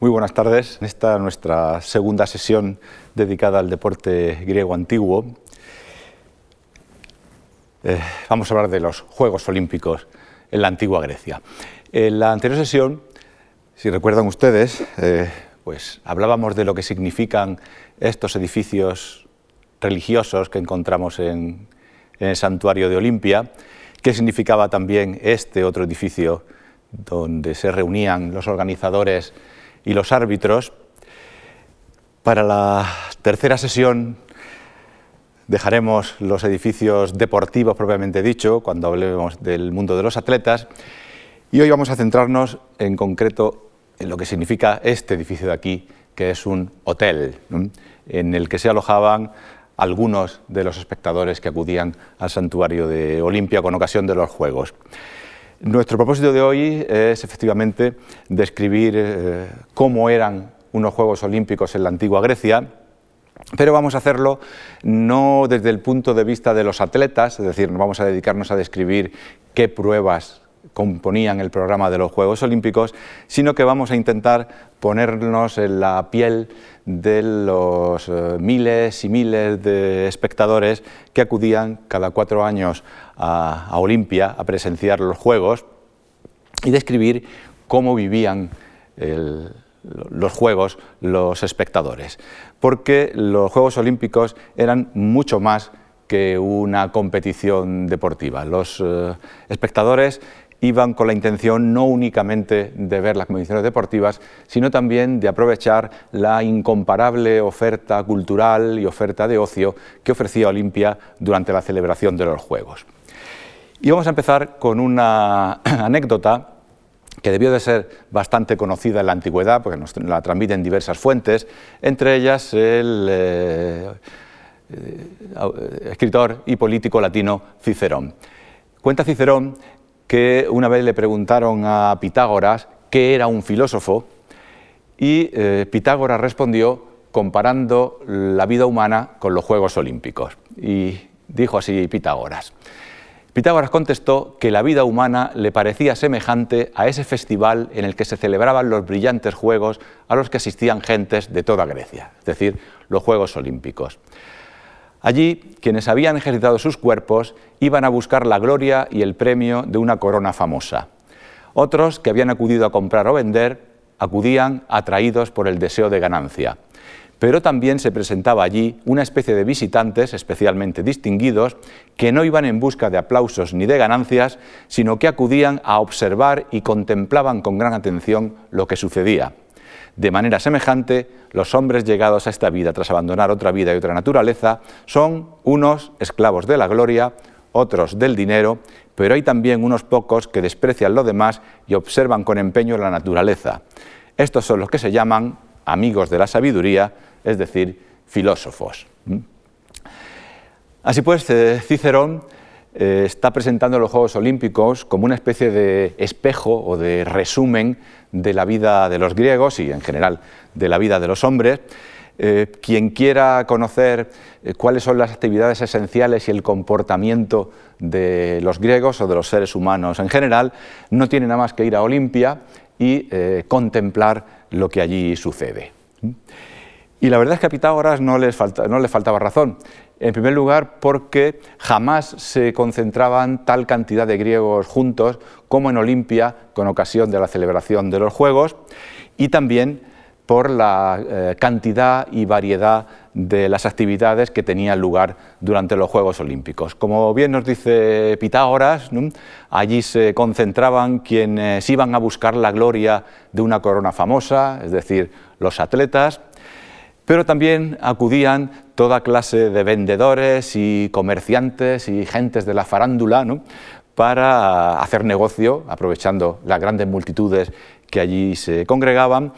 Muy buenas tardes. Esta es nuestra segunda sesión dedicada al deporte griego antiguo. Eh, vamos a hablar de los Juegos Olímpicos en la antigua Grecia. En la anterior sesión, si recuerdan ustedes, eh, pues hablábamos de lo que significan estos edificios religiosos que encontramos en, en el santuario de Olimpia, qué significaba también este otro edificio donde se reunían los organizadores y los árbitros. Para la tercera sesión dejaremos los edificios deportivos propiamente dicho, cuando hablemos del mundo de los atletas, y hoy vamos a centrarnos en concreto en lo que significa este edificio de aquí, que es un hotel, en el que se alojaban algunos de los espectadores que acudían al santuario de Olimpia con ocasión de los Juegos. Nuestro propósito de hoy es efectivamente describir eh, cómo eran unos Juegos Olímpicos en la antigua Grecia, pero vamos a hacerlo no desde el punto de vista de los atletas, es decir, no vamos a dedicarnos a describir qué pruebas componían el programa de los Juegos Olímpicos, sino que vamos a intentar ponernos en la piel de los eh, miles y miles de espectadores que acudían cada cuatro años a, Olimpia a presenciar los Juegos y describir cómo vivían los Juegos los espectadores. Porque los Juegos Olímpicos eran mucho más que una competición deportiva. Los eh, espectadores iban con la intención no únicamente de ver las competiciones deportivas, sino también de aprovechar la incomparable oferta cultural y oferta de ocio que ofrecía Olimpia durante la celebración de los Juegos. Y vamos a empezar con una anécdota que debió de ser bastante conocida en la antigüedad, porque nos la transmiten diversas fuentes, entre ellas el eh, eh, escritor y político latino Cicerón. Cuenta Cicerón que una vez le preguntaron a Pitágoras qué era un filósofo y eh, Pitágoras respondió comparando la vida humana con los Juegos Olímpicos. Y dijo así Pitágoras. Pitágoras contestó que la vida humana le parecía semejante a ese festival en el que se celebraban los brillantes Juegos a los que asistían gentes de toda Grecia, es decir, los Juegos Olímpicos. Allí, quienes habían ejercitado sus cuerpos iban a buscar la gloria y el premio de una corona famosa. Otros, que habían acudido a comprar o vender, acudían atraídos por el deseo de ganancia. Pero también se presentaba allí una especie de visitantes especialmente distinguidos que no iban en busca de aplausos ni de ganancias, sino que acudían a observar y contemplaban con gran atención lo que sucedía. De manera semejante, los hombres llegados a esta vida tras abandonar otra vida y otra naturaleza son unos esclavos de la gloria, otros del dinero, pero hay también unos pocos que desprecian lo demás y observan con empeño la naturaleza. Estos son los que se llaman amigos de la sabiduría, es decir, filósofos. ¿Mm? Así pues, eh, Cicerón eh, está presentando los Juegos Olímpicos como una especie de espejo o de resumen de la vida de los griegos y en general de la vida de los hombres. Eh, quien quiera conocer eh, cuáles son las actividades esenciales y el comportamiento de los griegos o de los seres humanos en general, no tiene nada más que ir a Olimpia y contemplar lo que allí sucede. Y la verdad es que a Pitágoras no, les no le faltaba razón. En primer lugar, porque jamás se concentraban tal cantidad de griegos juntos como en Olimpia con ocasión de la celebración de los Juegos, y también por la eh, cantidad y variedad de las actividades que tenían lugar durante los Juegos Olímpicos. Como bien nos dice Pitágoras, allí se concentraban quienes iban a buscar la gloria de una corona famosa, es decir, los atletas, pero también acudían toda clase de vendedores y comerciantes y gentes de la farándula para hacer negocio, aprovechando las grandes multitudes que allí se congregaban.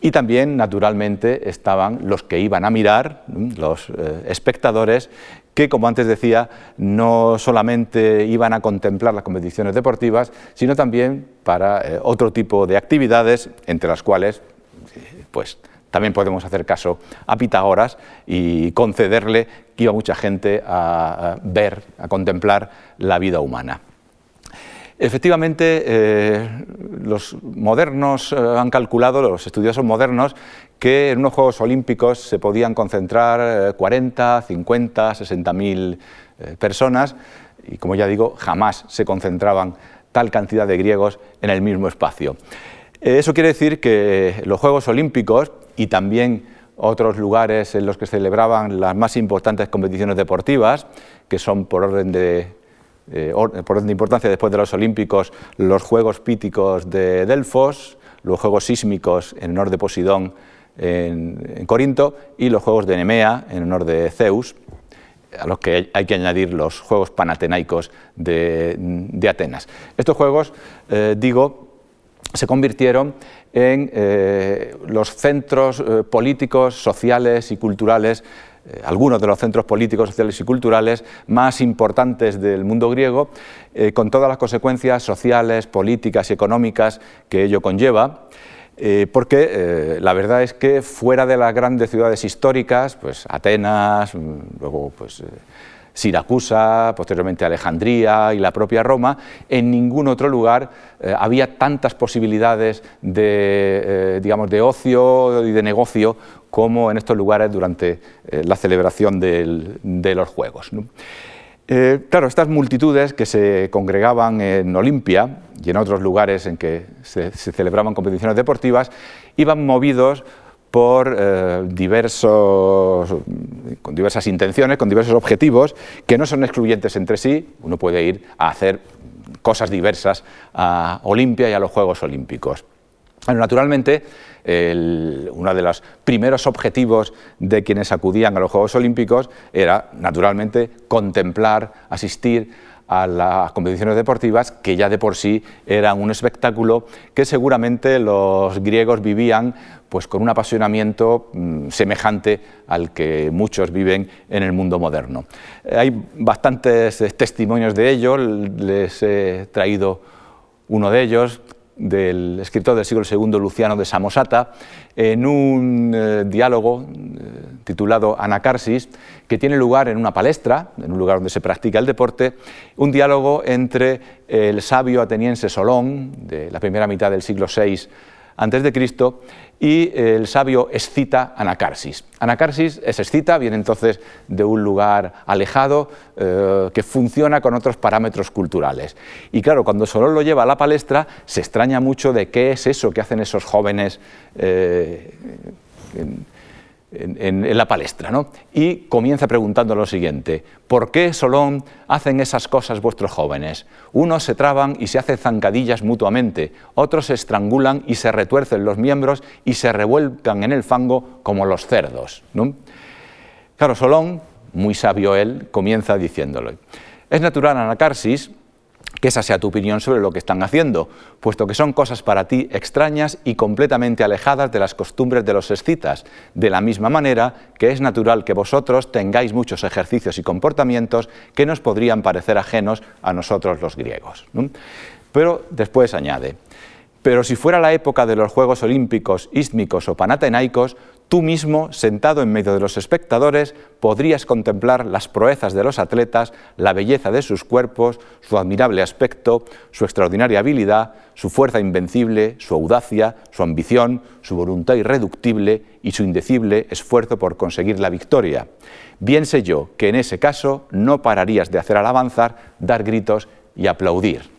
Y también, naturalmente, estaban los que iban a mirar, los eh, espectadores, que, como antes decía, no solamente iban a contemplar las competiciones deportivas, sino también para eh, otro tipo de actividades, entre las cuales, pues, también podemos hacer caso a Pitágoras y concederle que iba mucha gente a ver, a contemplar la vida humana. Efectivamente, eh, los modernos eh, han calculado, los estudiosos modernos, que en unos Juegos Olímpicos se podían concentrar 40, 50, 60 mil personas y, como ya digo, jamás se concentraban tal cantidad de griegos en el mismo espacio. Eso quiere decir que los Juegos Olímpicos y también otros lugares en los que se celebraban las más importantes competiciones deportivas, que son por orden de, eh, por orden de importancia después de los Olímpicos, los Juegos Píticos de Delfos, los Juegos Sísmicos en honor de Posidón en, Corinto y los Juegos de Nemea en honor de Zeus, a los que hay que añadir los Juegos Panatenaicos de, Atenas. Estos Juegos, eh, digo, se convirtieron en eh, los centros políticos, sociales y culturales eh, algunos de los centros políticos, sociales y culturales más importantes del mundo griego, eh, con todas las consecuencias sociales, políticas y económicas que ello conlleva. Eh, porque la verdad es que fuera de las grandes ciudades históricas, pues Atenas, mm, luego pues, Siracusa, posteriormente Alejandría y la propia Roma, en ningún otro lugar había tantas posibilidades de, digamos, de ocio y de negocio como en estos lugares durante eh, la celebración de los Juegos. Eh, claro, estas multitudes que se congregaban en Olimpia y en otros lugares en que se, celebraban competiciones deportivas iban movidos por eh, diversos, con diversas intenciones, con diversos objetivos que no son excluyentes entre sí. Uno puede ir a hacer cosas diversas a Olimpia y a los Juegos Olímpicos. naturalmente, uno de los primeros objetivos de quienes acudían a los Juegos Olímpicos era, naturalmente, contemplar, asistir a las competiciones deportivas, que ya de por sí eran un espectáculo que seguramente los griegos vivían pues con un apasionamiento mm, semejante al que muchos viven en el mundo moderno. Hay bastantes eh, testimonios de ello, les he traído uno de ellos, del escritor del siglo II Luciano de Samosata, en un eh, diálogo eh, titulado Anacarsis, que tiene lugar en una palestra, en un lugar donde se practica el deporte, un diálogo entre el sabio ateniense Solón, de la primera mitad del siglo VI antes de Cristo, y el sabio Escita Anacarsis. Anacarsis es Escita, viene entonces de un lugar alejado eh, que funciona con otros parámetros culturales. Y claro, cuando Solón lo lleva a la palestra, se extraña mucho de qué es eso que hacen esos jóvenes. Eh, la palestra, ¿no? y comienza preguntando lo siguiente, ¿por qué, Solón, hacen esas cosas vuestros jóvenes? Unos se traban y se hacen zancadillas mutuamente, otros se estrangulan y se retuercen los miembros y se revuelcan en el fango como los cerdos. Claro, Solón, muy sabio él, comienza diciéndolo. Es natural, Anacarsis, que esa sea tu opinión sobre lo que están haciendo, puesto que son cosas para ti extrañas y completamente alejadas de las costumbres de los escitas, de la misma manera que es natural que vosotros tengáis muchos ejercicios y comportamientos que nos podrían parecer ajenos a nosotros los griegos. Pero después añade, pero si fuera la época de los Juegos Olímpicos, Ístmicos o Panatenaicos, tú mismo, sentado en medio de los espectadores, podrías contemplar las proezas de los atletas, la belleza de sus cuerpos, su admirable aspecto, su extraordinaria habilidad, su fuerza invencible, su audacia, su ambición, su voluntad irreductible y su indecible esfuerzo por conseguir la victoria. Bien sé yo que en ese caso no pararías de hacer al avanzar, dar gritos y aplaudir.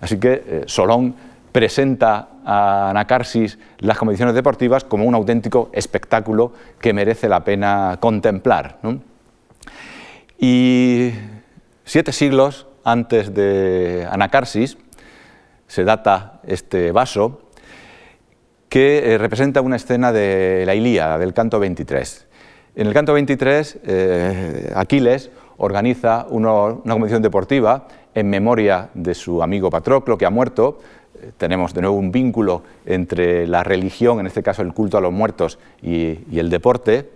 Así que eh, Solón presenta a Anacarsis las competiciones deportivas como un auténtico espectáculo que merece la pena contemplar. Y siete siglos antes de Anacarsis se data este vaso que eh, representa una escena de la Ilíada, del canto 23. En el canto 23, eh, Aquiles organiza una competición deportiva en memoria de su amigo Patroclo, que ha muerto, tenemos de nuevo un vínculo entre la religión, en este caso el culto a los muertos, y, el deporte.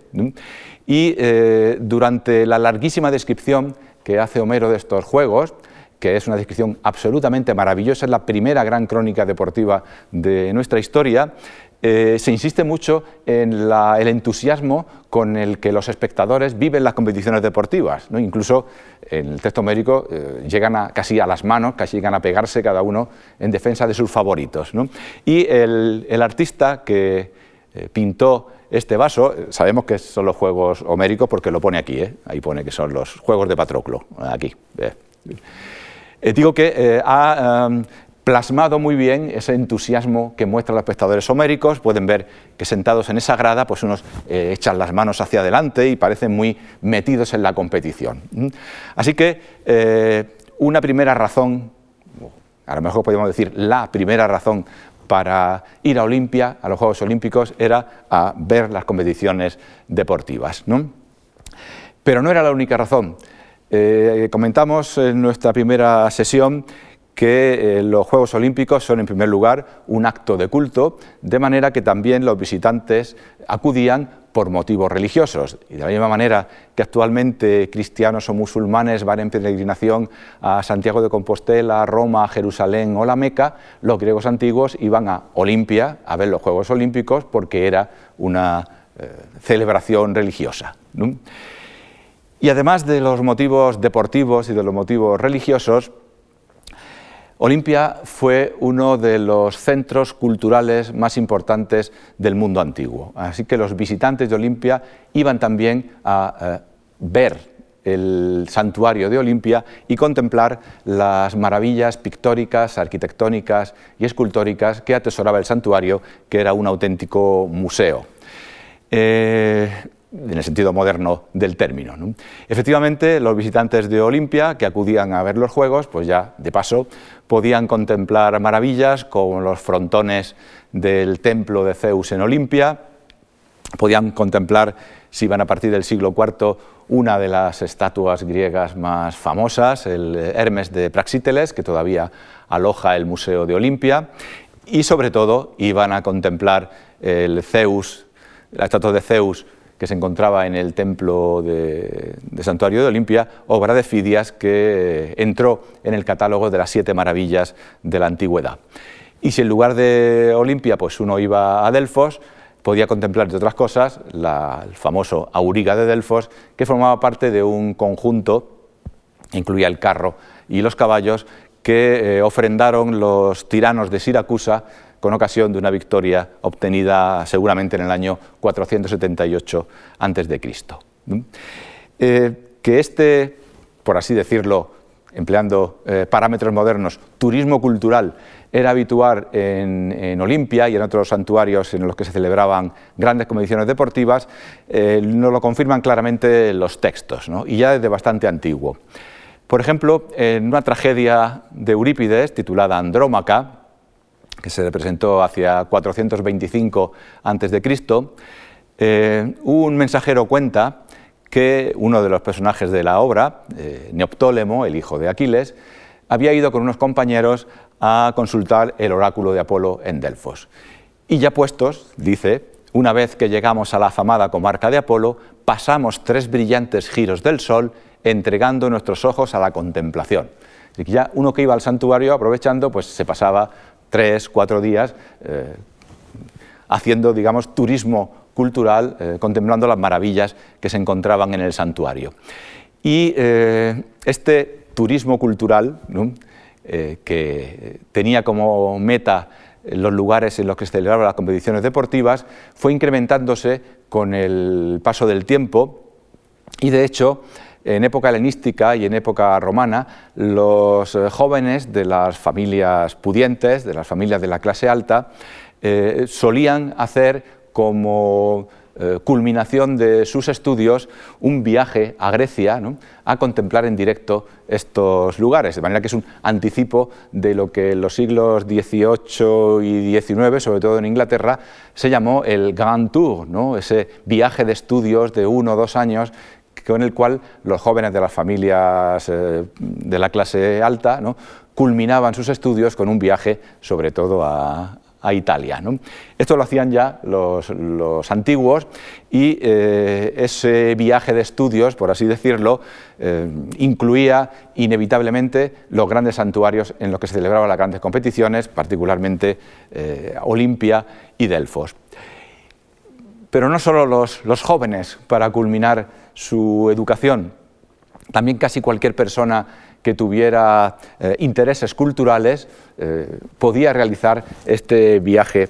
Y eh, durante la larguísima descripción que hace Homero de estos juegos, que es una descripción absolutamente maravillosa, es la primera gran crónica deportiva de nuestra historia, eh, se insiste mucho en el entusiasmo con el que los espectadores viven las competiciones deportivas. ¿no? Incluso en el texto médico eh, llegan a, casi a las manos, casi llegan a pegarse cada uno en defensa de sus favoritos. Y el, artista que eh, pintó este vaso, sabemos que son los Juegos Homéricos porque lo pone aquí, ahí pone que son los Juegos de Patroclo, aquí. digo que ha plasmado muy bien ese entusiasmo que muestran los espectadores homéricos. Pueden ver que sentados en esa grada, pues unos eh, echan las manos hacia adelante y parecen muy metidos en la competición. Así que eh, una primera razón, a lo mejor podríamos decir la primera razón para ir a Olimpia, a los Juegos Olímpicos, era a ver las competiciones deportivas. Pero no era la única razón. Eh, comentamos en nuestra primera sesión que eh, los Juegos Olímpicos son en primer lugar un acto de culto, de manera que también los visitantes acudían por motivos religiosos. Y de la misma manera que actualmente cristianos o musulmanes van en peregrinación a Santiago de Compostela, Roma, Jerusalén o la Meca, los griegos antiguos iban a Olimpia a ver los Juegos Olímpicos porque era una eh, celebración religiosa. Y además de los motivos deportivos y de los motivos religiosos, Olimpia fue uno de los centros culturales más importantes del mundo antiguo, así que los visitantes de Olimpia iban también a eh, ver el santuario de Olimpia y contemplar las maravillas pictóricas, arquitectónicas y escultóricas que atesoraba el santuario, que era un auténtico museo. Eh, en el sentido moderno del término. Efectivamente, los visitantes de Olimpia que acudían a ver los Juegos, pues ya de paso podían contemplar maravillas como los frontones del templo de Zeus en Olimpia, podían contemplar, si iban a partir del siglo IV, una de las estatuas griegas más famosas, el Hermes de Praxíteles, que todavía aloja el Museo de Olimpia, y sobre todo iban a contemplar el Zeus, la estatua de Zeus que se encontraba en el templo de, Santuario de Olimpia, obra de Fidias que eh, entró en el catálogo de las siete maravillas de la antigüedad. Y si en lugar de Olimpia pues uno iba a Delfos, podía contemplar, entre otras cosas, el famoso Auriga de Delfos, que formaba parte de un conjunto, incluía el carro y los caballos, que eh, ofrendaron los tiranos de Siracusa con ocasión de una victoria obtenida seguramente en el año 478 a.C. Eh, que este, por así decirlo, empleando eh, parámetros modernos, turismo cultural era habitual en, Olimpia y en otros santuarios en los que se celebraban grandes competiciones deportivas, eh, nos lo confirman claramente los textos, y ya desde bastante antiguo. Por ejemplo, en una tragedia de Eurípides titulada Andrómaca, que se representó hacia 425 a.C., eh, un mensajero cuenta que uno de los personajes de la obra, eh, Neoptólemo, el hijo de Aquiles, había ido con unos compañeros a consultar el oráculo de Apolo en Delfos. Y ya puestos, dice, una vez que llegamos a la afamada comarca de Apolo, pasamos tres brillantes giros del sol entregando nuestros ojos a la contemplación. Y ya uno que iba al santuario aprovechando, pues se pasaba tres, cuatro días eh, haciendo, digamos, turismo cultural, eh, contemplando las maravillas que se encontraban en el santuario. Y eh, este turismo cultural, que tenía como meta los lugares en los que se celebraban las competiciones deportivas, fue incrementándose con el paso del tiempo y, de hecho, en época helenística y en época romana, los eh, jóvenes de las familias pudientes, de las familias de la clase alta, eh, solían hacer como eh, culminación de sus estudios un viaje a Grecia a contemplar en directo estos lugares, de manera que es un anticipo de lo que en los siglos XVIII y XIX, sobre todo en Inglaterra, se llamó el Grand Tour, ese viaje de estudios de uno o dos años con el cual los jóvenes de las familias eh, de la clase alta culminaban sus estudios con un viaje, sobre todo a, Italia. Esto lo hacían ya los, antiguos y eh, ese viaje de estudios, por así decirlo, eh, incluía inevitablemente los grandes santuarios en los que se celebraban las grandes competiciones, particularmente Olimpia y Delfos. Pero no solo los, jóvenes para culminar su educación, también casi cualquier persona que tuviera eh, intereses culturales eh, podía realizar este viaje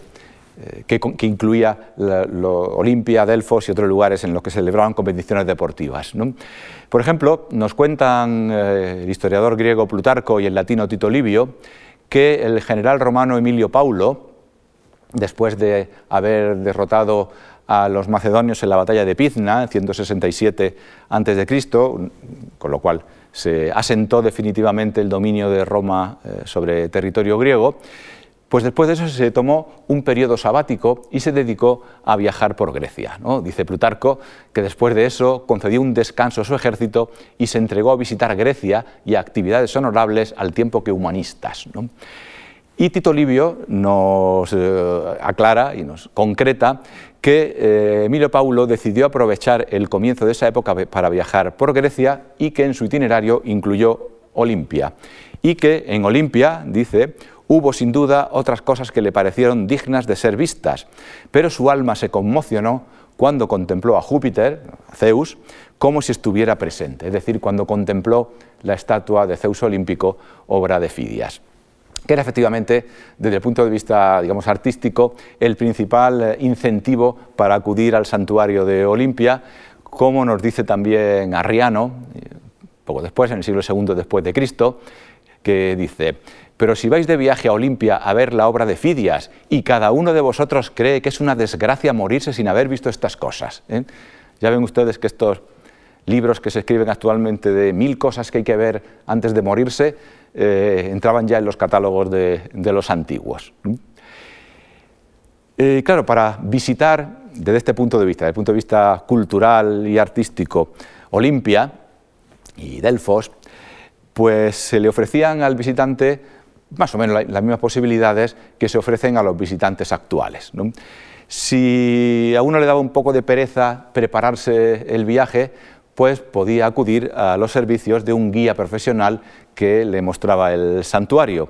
eh, que, incluía Olimpia, Delfos y otros lugares en los que celebraban competiciones deportivas. Por ejemplo, nos cuentan el historiador griego Plutarco y el latino Tito Livio que el general romano Emilio Paulo, después de haber derrotado a los macedonios en la batalla de Pizna en 167 a.C., con lo cual se asentó definitivamente el dominio de Roma eh, sobre territorio griego, pues después de eso se tomó un periodo sabático y se dedicó a viajar por Grecia. Dice Plutarco que después de eso concedió un descanso a su ejército y se entregó a visitar Grecia y a actividades honorables al tiempo que humanistas. Y Tito Livio nos eh, aclara y nos concreta que eh, Emilio Paulo decidió aprovechar el comienzo de esa época para viajar por Grecia y que en su itinerario incluyó Olimpia. Y que en Olimpia, dice, hubo sin duda otras cosas que le parecieron dignas de ser vistas, pero su alma se conmocionó cuando contempló a Júpiter, a Zeus, como si estuviera presente, es decir, cuando contempló la estatua de Zeus olímpico, obra de Fidias que era efectivamente, desde el punto de vista digamos, artístico, el principal eh, incentivo para acudir al santuario de Olimpia, como nos dice también Arriano, poco después, en el siglo II después de Cristo, que dice, pero si vais de viaje a Olimpia a ver la obra de Fidias y cada uno de vosotros cree que es una desgracia morirse sin haber visto estas cosas. ¿eh? Ya ven ustedes que estos libros que se escriben actualmente de mil cosas que hay que ver antes de morirse, eh, entraban ya en los catálogos de, los antiguos. Eh, claro, para visitar desde este punto de vista, desde el punto de vista cultural y artístico, Olimpia y Delfos, pues se le ofrecían al visitante más o menos las mismas posibilidades que se ofrecen a los visitantes actuales. Si a uno le daba un poco de pereza prepararse el viaje, pues podía acudir a los servicios de un guía profesional que le mostraba el santuario.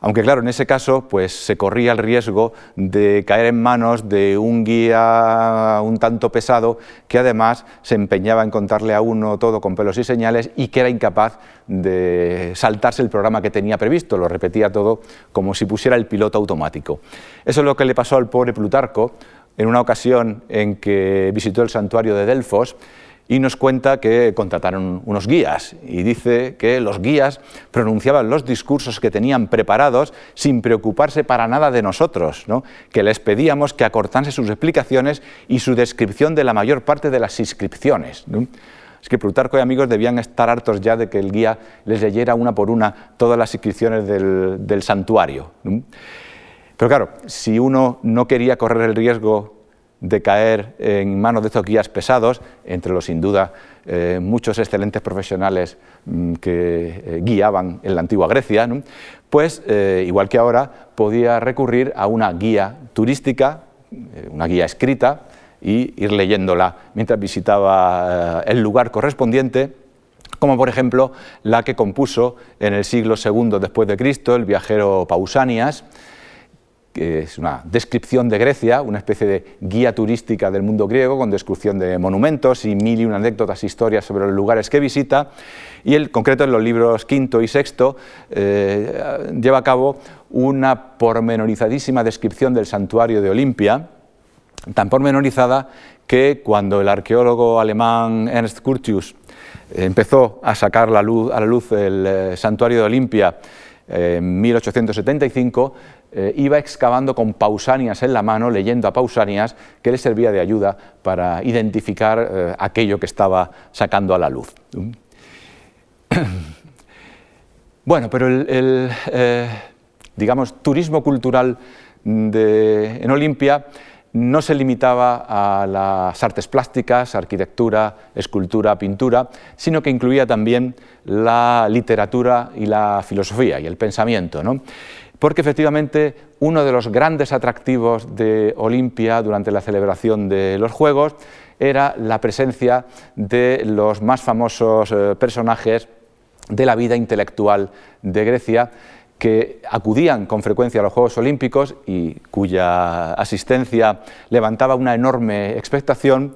Aunque claro, en ese caso pues se corría el riesgo de caer en manos de un guía un tanto pesado que además se empeñaba en contarle a uno todo con pelos y señales y que era incapaz de saltarse el programa que tenía previsto, lo repetía todo como si pusiera el piloto automático. Eso es lo que le pasó al pobre Plutarco en una ocasión en que visitó el santuario de Delfos y nos cuenta que contrataron unos guías y dice que los guías pronunciaban los discursos que tenían preparados sin preocuparse para nada de nosotros, que les pedíamos que acortase sus explicaciones y su descripción de la mayor parte de las inscripciones. Es que Plutarco y amigos debían estar hartos ya de que el guía les leyera una por una todas las inscripciones del santuario. Pero claro, si uno no quería correr el riesgo de caer en manos de estos guías pesados, entre los sin duda eh, muchos excelentes profesionales mm, que eh, guiaban en la antigua Grecia, pues eh, igual que ahora podía recurrir a una guía turística, una guía escrita, y ir leyéndola mientras visitaba el lugar correspondiente como por ejemplo la que compuso en el siglo II después de Cristo el viajero Pausanias, es una descripción de Grecia, una especie de guía turística del mundo griego con descripción de monumentos y mil y una anécdotas, historias sobre los lugares que visita. Y él, concreto en los libros quinto y sexto, eh, lleva a cabo una pormenorizadísima descripción del santuario de Olimpia, tan pormenorizada que cuando el arqueólogo alemán Ernst Curtius empezó a sacar la luz, a la luz el eh, santuario de Olimpia en 1875, eh, iba excavando con Pausanias en la mano, leyendo a Pausanias, que le servía de ayuda para identificar eh, aquello que estaba sacando a la luz. Bueno, pero el, eh, digamos, turismo cultural en Olimpia no se limitaba a las artes plásticas, arquitectura, escultura, pintura, sino que incluía también la literatura y la filosofía y el pensamiento. Porque efectivamente uno de los grandes atractivos de Olimpia durante la celebración de los Juegos era la presencia de los más famosos eh, personajes de la vida intelectual de Grecia, que acudían con frecuencia a los Juegos Olímpicos y cuya asistencia levantaba una enorme expectación,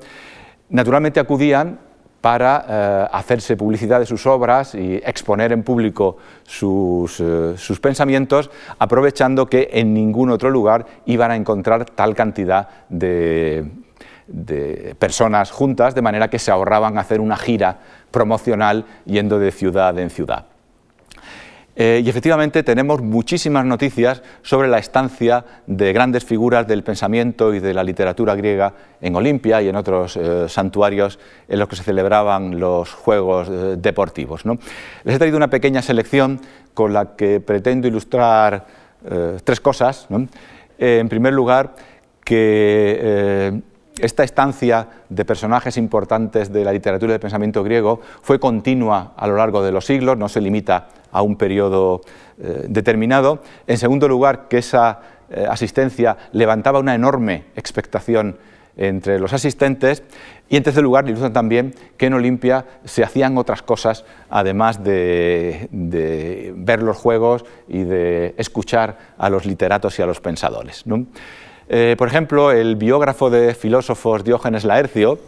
naturalmente acudían para eh, hacerse publicidad de sus obras y exponer en público sus, eh, pensamientos, aprovechando que en ningún otro lugar iban a encontrar tal cantidad de, de personas juntas, de manera que se ahorraban hacer una gira promocional yendo de ciudad en ciudad. Eh, y efectivamente tenemos muchísimas noticias sobre la estancia de grandes figuras del pensamiento y de la literatura griega en Olimpia y en otros eh, santuarios en los que se celebraban los Juegos eh, Deportivos. Les he traído una pequeña selección con la que pretendo ilustrar tres cosas. en primer lugar, que esta estancia de personajes importantes de la literatura y del pensamiento griego fue continua a lo largo de los siglos, no se limita a un periodo eh, determinado. En segundo lugar, que esa eh, asistencia levantaba una enorme expectación entre los asistentes. Y en tercer lugar, ilustra también que en Olimpia se hacían otras cosas, además de, ver los juegos y de escuchar a los literatos y a los pensadores. Eh, por ejemplo, el biógrafo de filósofos Diógenes Laercio,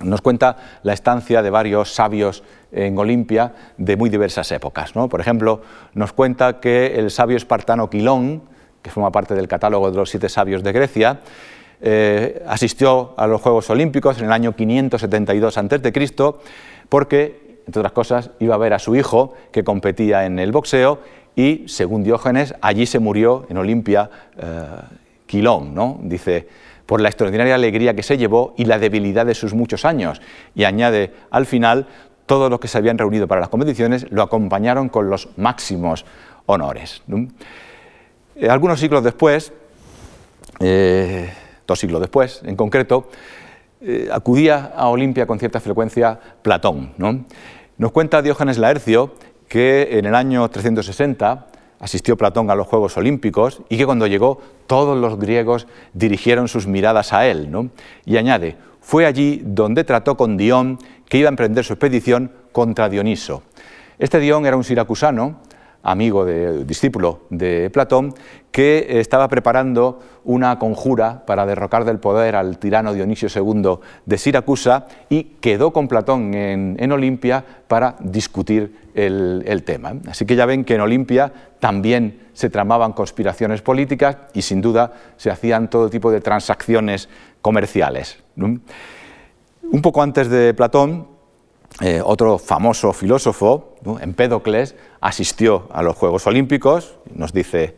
nos cuenta la estancia de varios sabios en Olimpia de muy diversas épocas. Por ejemplo, nos cuenta que el sabio espartano Quilón, que forma parte del catálogo de los siete sabios de Grecia, eh, asistió a los Juegos Olímpicos en el año 572 a.C. porque, entre otras cosas, iba a ver a su hijo que competía en el boxeo y, según Diógenes, allí se murió en Olimpia eh, Quilón. ¿no? Dice, por la extraordinaria alegría que se llevó y la debilidad de sus muchos años. Y añade al final, todos los que se habían reunido para las competiciones lo acompañaron con los máximos honores. Eh, algunos siglos después, eh, dos siglos después en concreto, eh, acudía a Olimpia con cierta frecuencia Platón. Nos cuenta Diógenes Laercio que en el año 360 asistió Platón a los Juegos Olímpicos y que cuando llegó todos los griegos dirigieron sus miradas a él. ¿no? Y añade, fue allí donde trató con Dion que iba a emprender su expedición contra Dioniso. Este Dion era un siracusano amigo, de, discípulo de Platón, que estaba preparando una conjura para derrocar del poder al tirano Dionisio II de Siracusa y quedó con Platón en, Olimpia para discutir el, el, tema. Así que ya ven que en Olimpia también se tramaban conspiraciones políticas y sin duda se hacían todo tipo de transacciones comerciales. Un poco antes de Platón, eh, otro famoso filósofo, Empédocles, asistió a los Juegos Olímpicos, nos dice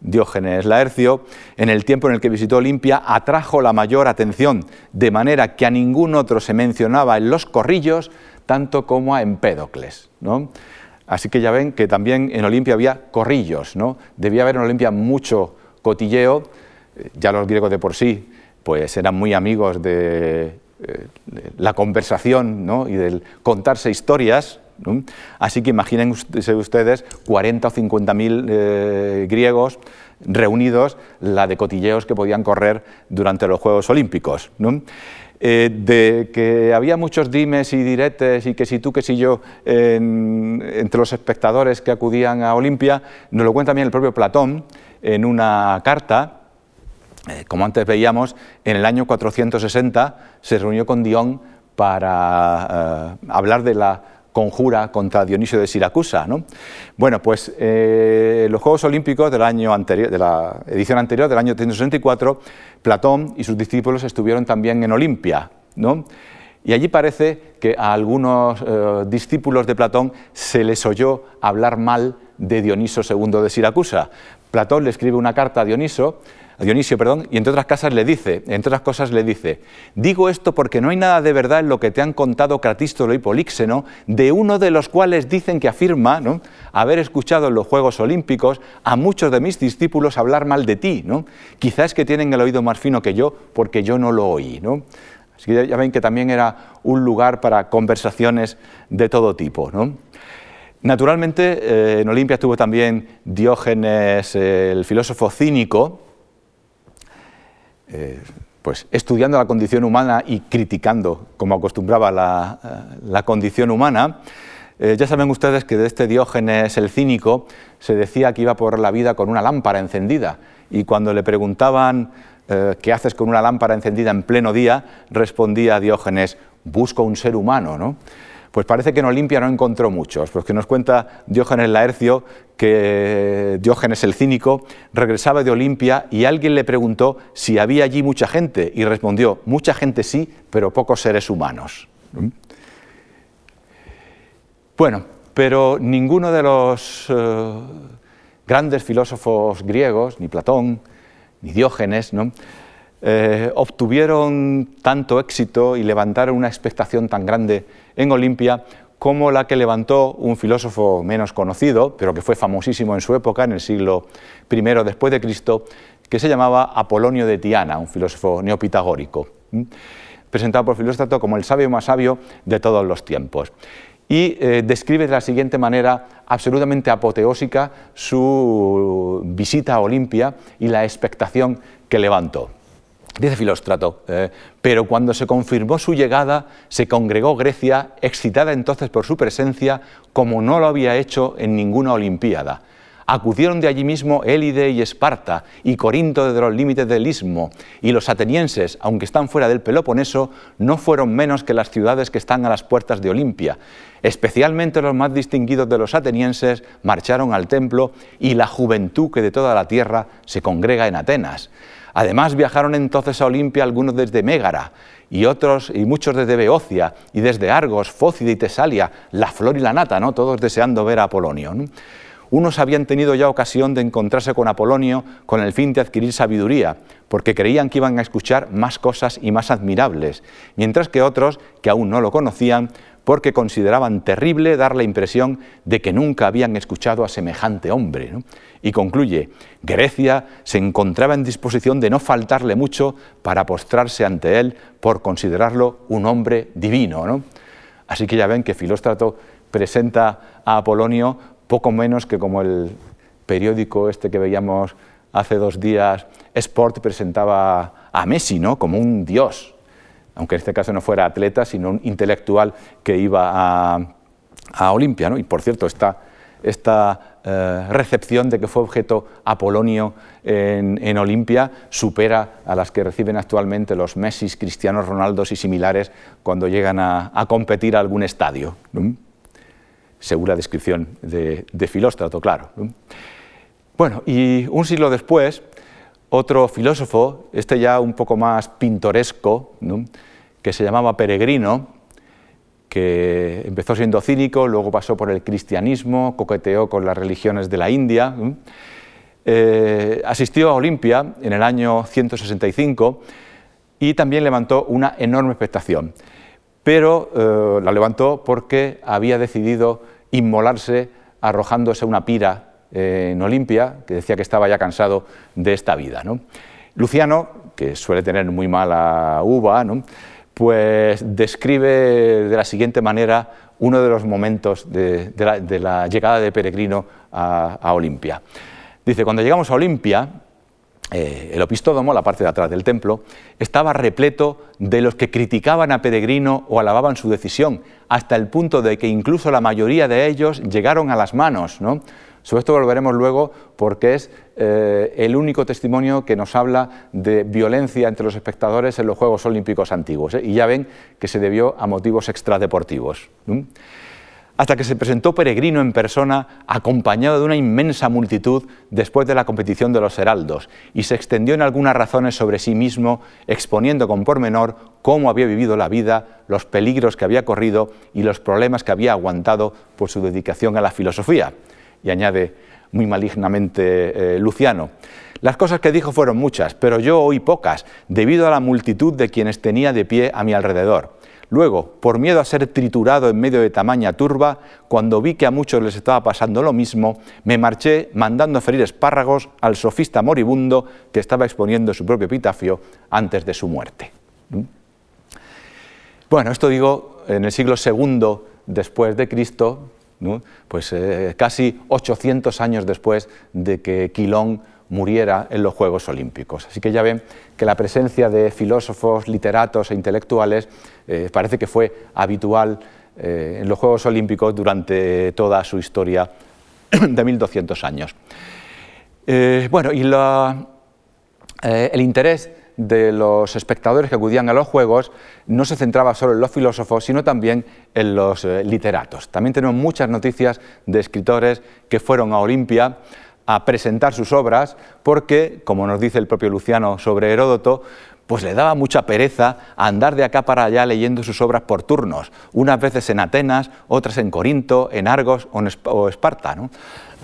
Diógenes Laercio, en el tiempo en el que visitó Olimpia atrajo la mayor atención, de manera que a ningún otro se mencionaba en los corrillos tanto como a Empédocles. Así que ya ven que también en Olimpia había corrillos, ¿no? debía haber en Olimpia mucho cotilleo, eh, ya los griegos de por sí pues eran muy amigos de eh, la conversación y del contarse historias. Así que imaginen ustedes 40 o 50 mil eh, griegos reunidos, la de cotilleos que podían correr durante los Juegos Olímpicos. Eh, de que había muchos dimes y diretes y que si tú, que si yo, entre los espectadores que acudían a Olimpia, nos lo cuenta también el propio Platón en una carta eh, como antes veíamos, en el año 460 se reunió con Dion para eh, hablar de la conjura contra Dionisio de Siracusa. Bueno, pues eh, los Juegos Olímpicos del año anterior, de la edición anterior, del año 364, Platón y sus discípulos estuvieron también en Olimpia. Y allí parece que a algunos discípulos de Platón se les oyó hablar mal de Dioniso II de Siracusa. Platón le escribe una carta a Dioniso Dionisio, perdón, y entre otras cosas le dice, entre otras cosas le dice, digo esto porque no hay nada de verdad en lo que te han contado Cratístolo y Políxeno, de uno de los cuales dicen que afirma ¿no? haber escuchado en los Juegos Olímpicos a muchos de mis discípulos hablar mal de ti, ¿no? Quizás que tienen el oído más fino que yo porque yo no lo oí, ¿no? Así que ya ven que también era un lugar para conversaciones de todo tipo, ¿no? Naturalmente, eh, en Olimpia estuvo también Diógenes, el filósofo cínico, eh, pues estudiando la condición humana y criticando, como acostumbraba la, eh, condición humana. ya saben ustedes que de este Diógenes el cínico se decía que iba por la vida con una lámpara encendida y cuando le preguntaban qué haces con una lámpara encendida en pleno día, respondía Diógenes, busco un ser humano. ¿no? Pues parece que en Olimpia no encontró muchos, porque nos cuenta Diógenes Laercio que Diógenes el cínico regresaba de Olimpia y alguien le preguntó si había allí mucha gente y respondió, mucha gente sí, pero pocos seres humanos. ¿Mm? Bueno, pero ninguno de los eh, grandes filósofos griegos, ni Platón, ni Diógenes, ¿no? Eh, obtuvieron tanto éxito y levantaron una expectación tan grande en Olimpia como la que levantó un filósofo menos conocido, pero que fue famosísimo en su época, en el siglo I después de Cristo, que se llamaba Apolonio de Tiana, un filósofo neopitagórico, presentado por Filóstrato como el sabio más sabio de todos los tiempos. Y eh, describe de la siguiente manera absolutamente apoteósica su visita a Olimpia y la expectación que levantó. Dice Filóstrato, eh, pero cuando se confirmó su llegada, se congregó Grecia, excitada entonces por su presencia, como no lo había hecho en ninguna Olimpiada. Acudieron de allí mismo Élide y Esparta, y Corinto de los límites del Istmo, y los atenienses, aunque están fuera del Peloponeso, no fueron menos que las ciudades que están a las puertas de Olimpia. Especialmente los más distinguidos de los atenienses marcharon al templo, y la juventud que de toda la tierra se congrega en Atenas. Además viajaron entonces a Olimpia algunos desde Mégara y otros y muchos desde Beocia y desde Argos, Fócida y Tesalia, la flor y la nata, ¿no? Todos deseando ver a Apolonio. Unos habían tenido ya ocasión de encontrarse con Apolonio con el fin de adquirir sabiduría, porque creían que iban a escuchar más cosas y más admirables, mientras que otros, que aún no lo conocían, porque consideraban terrible dar la impresión de que nunca habían escuchado a semejante hombre. Y concluye, Grecia se encontraba en disposición de no faltarle mucho para postrarse ante él por considerarlo un hombre divino. Así que ya ven que Filóstrato presenta a Apolonio poco menos que como el periódico este que veíamos hace dos días, Sport presentaba a Messi ¿no? como un dios, aunque en este caso no fuera atleta, sino un intelectual que iba a, a Olimpia. Y por cierto, esta, esta eh, recepción de que fue objeto Apolonio en, en, Olimpia supera a las que reciben actualmente los Messi, Cristianos Ronaldos y similares cuando llegan a, competir a algún estadio. Segura descripción de, de Filóstrato, claro. Bueno, y un siglo después, otro filósofo, este ya un poco más pintoresco, que se llamaba Peregrino, que empezó siendo cínico, luego pasó por el cristianismo, coqueteó con las religiones de la India, eh, asistió a Olimpia en el año 165 y también levantó una enorme expectación, pero eh, la levantó porque había decidido inmolarse arrojándose una pira en Olimpia, que decía que estaba ya cansado de esta vida. Luciano, que suele tener muy mala uva, pues describe de la siguiente manera uno de los momentos de, la, llegada de Peregrino a, Olimpia. Dice, cuando llegamos a Olimpia, eh, el opistódomo, la parte de atrás del templo, estaba repleto de los que criticaban a Peregrino o alababan su decisión, hasta el punto de que incluso la mayoría de ellos llegaron a las manos. ¿no? Sobre esto volveremos luego porque es eh, el único testimonio que nos habla de violencia entre los espectadores en los Juegos Olímpicos antiguos. ¿eh? Y ya ven que se debió a motivos extradeportivos. Hasta que se presentó Peregrino en persona, acompañado de una inmensa multitud después de la competición de los heraldos, y se extendió en algunas razones sobre sí mismo, exponiendo con pormenor cómo había vivido la vida, los peligros que había corrido y los problemas que había aguantado por su dedicación a la filosofía y añade muy malignamente eh, Luciano. Las cosas que dijo fueron muchas, pero yo oí pocas, debido a la multitud de quienes tenía de pie a mi alrededor. Luego, por miedo a ser triturado en medio de tamaña turba, cuando vi que a muchos les estaba pasando lo mismo, me marché mandando ferir espárragos al sofista moribundo que estaba exponiendo su propio epitafio antes de su muerte. ¿Mm? Bueno, esto digo en el siglo II después de Cristo, pues eh, casi 800 años después de que Quilón muriera en los Juegos Olímpicos. Así que ya ven que la presencia de filósofos, literatos e intelectuales eh, parece que fue habitual eh, en los Juegos Olímpicos durante toda su historia de 1200 años. bueno, y el interés de los espectadores que acudían a los Juegos no se centraba solo en los filósofos, sino también en los eh, literatos. También tenemos muchas noticias de escritores que fueron a Olimpia a presentar sus obras porque, como nos dice el propio Luciano sobre Heródoto, pues le daba mucha pereza andar de acá para allá leyendo sus obras por turnos, unas veces en Atenas, otras en Corinto, en Argos o, Esparta.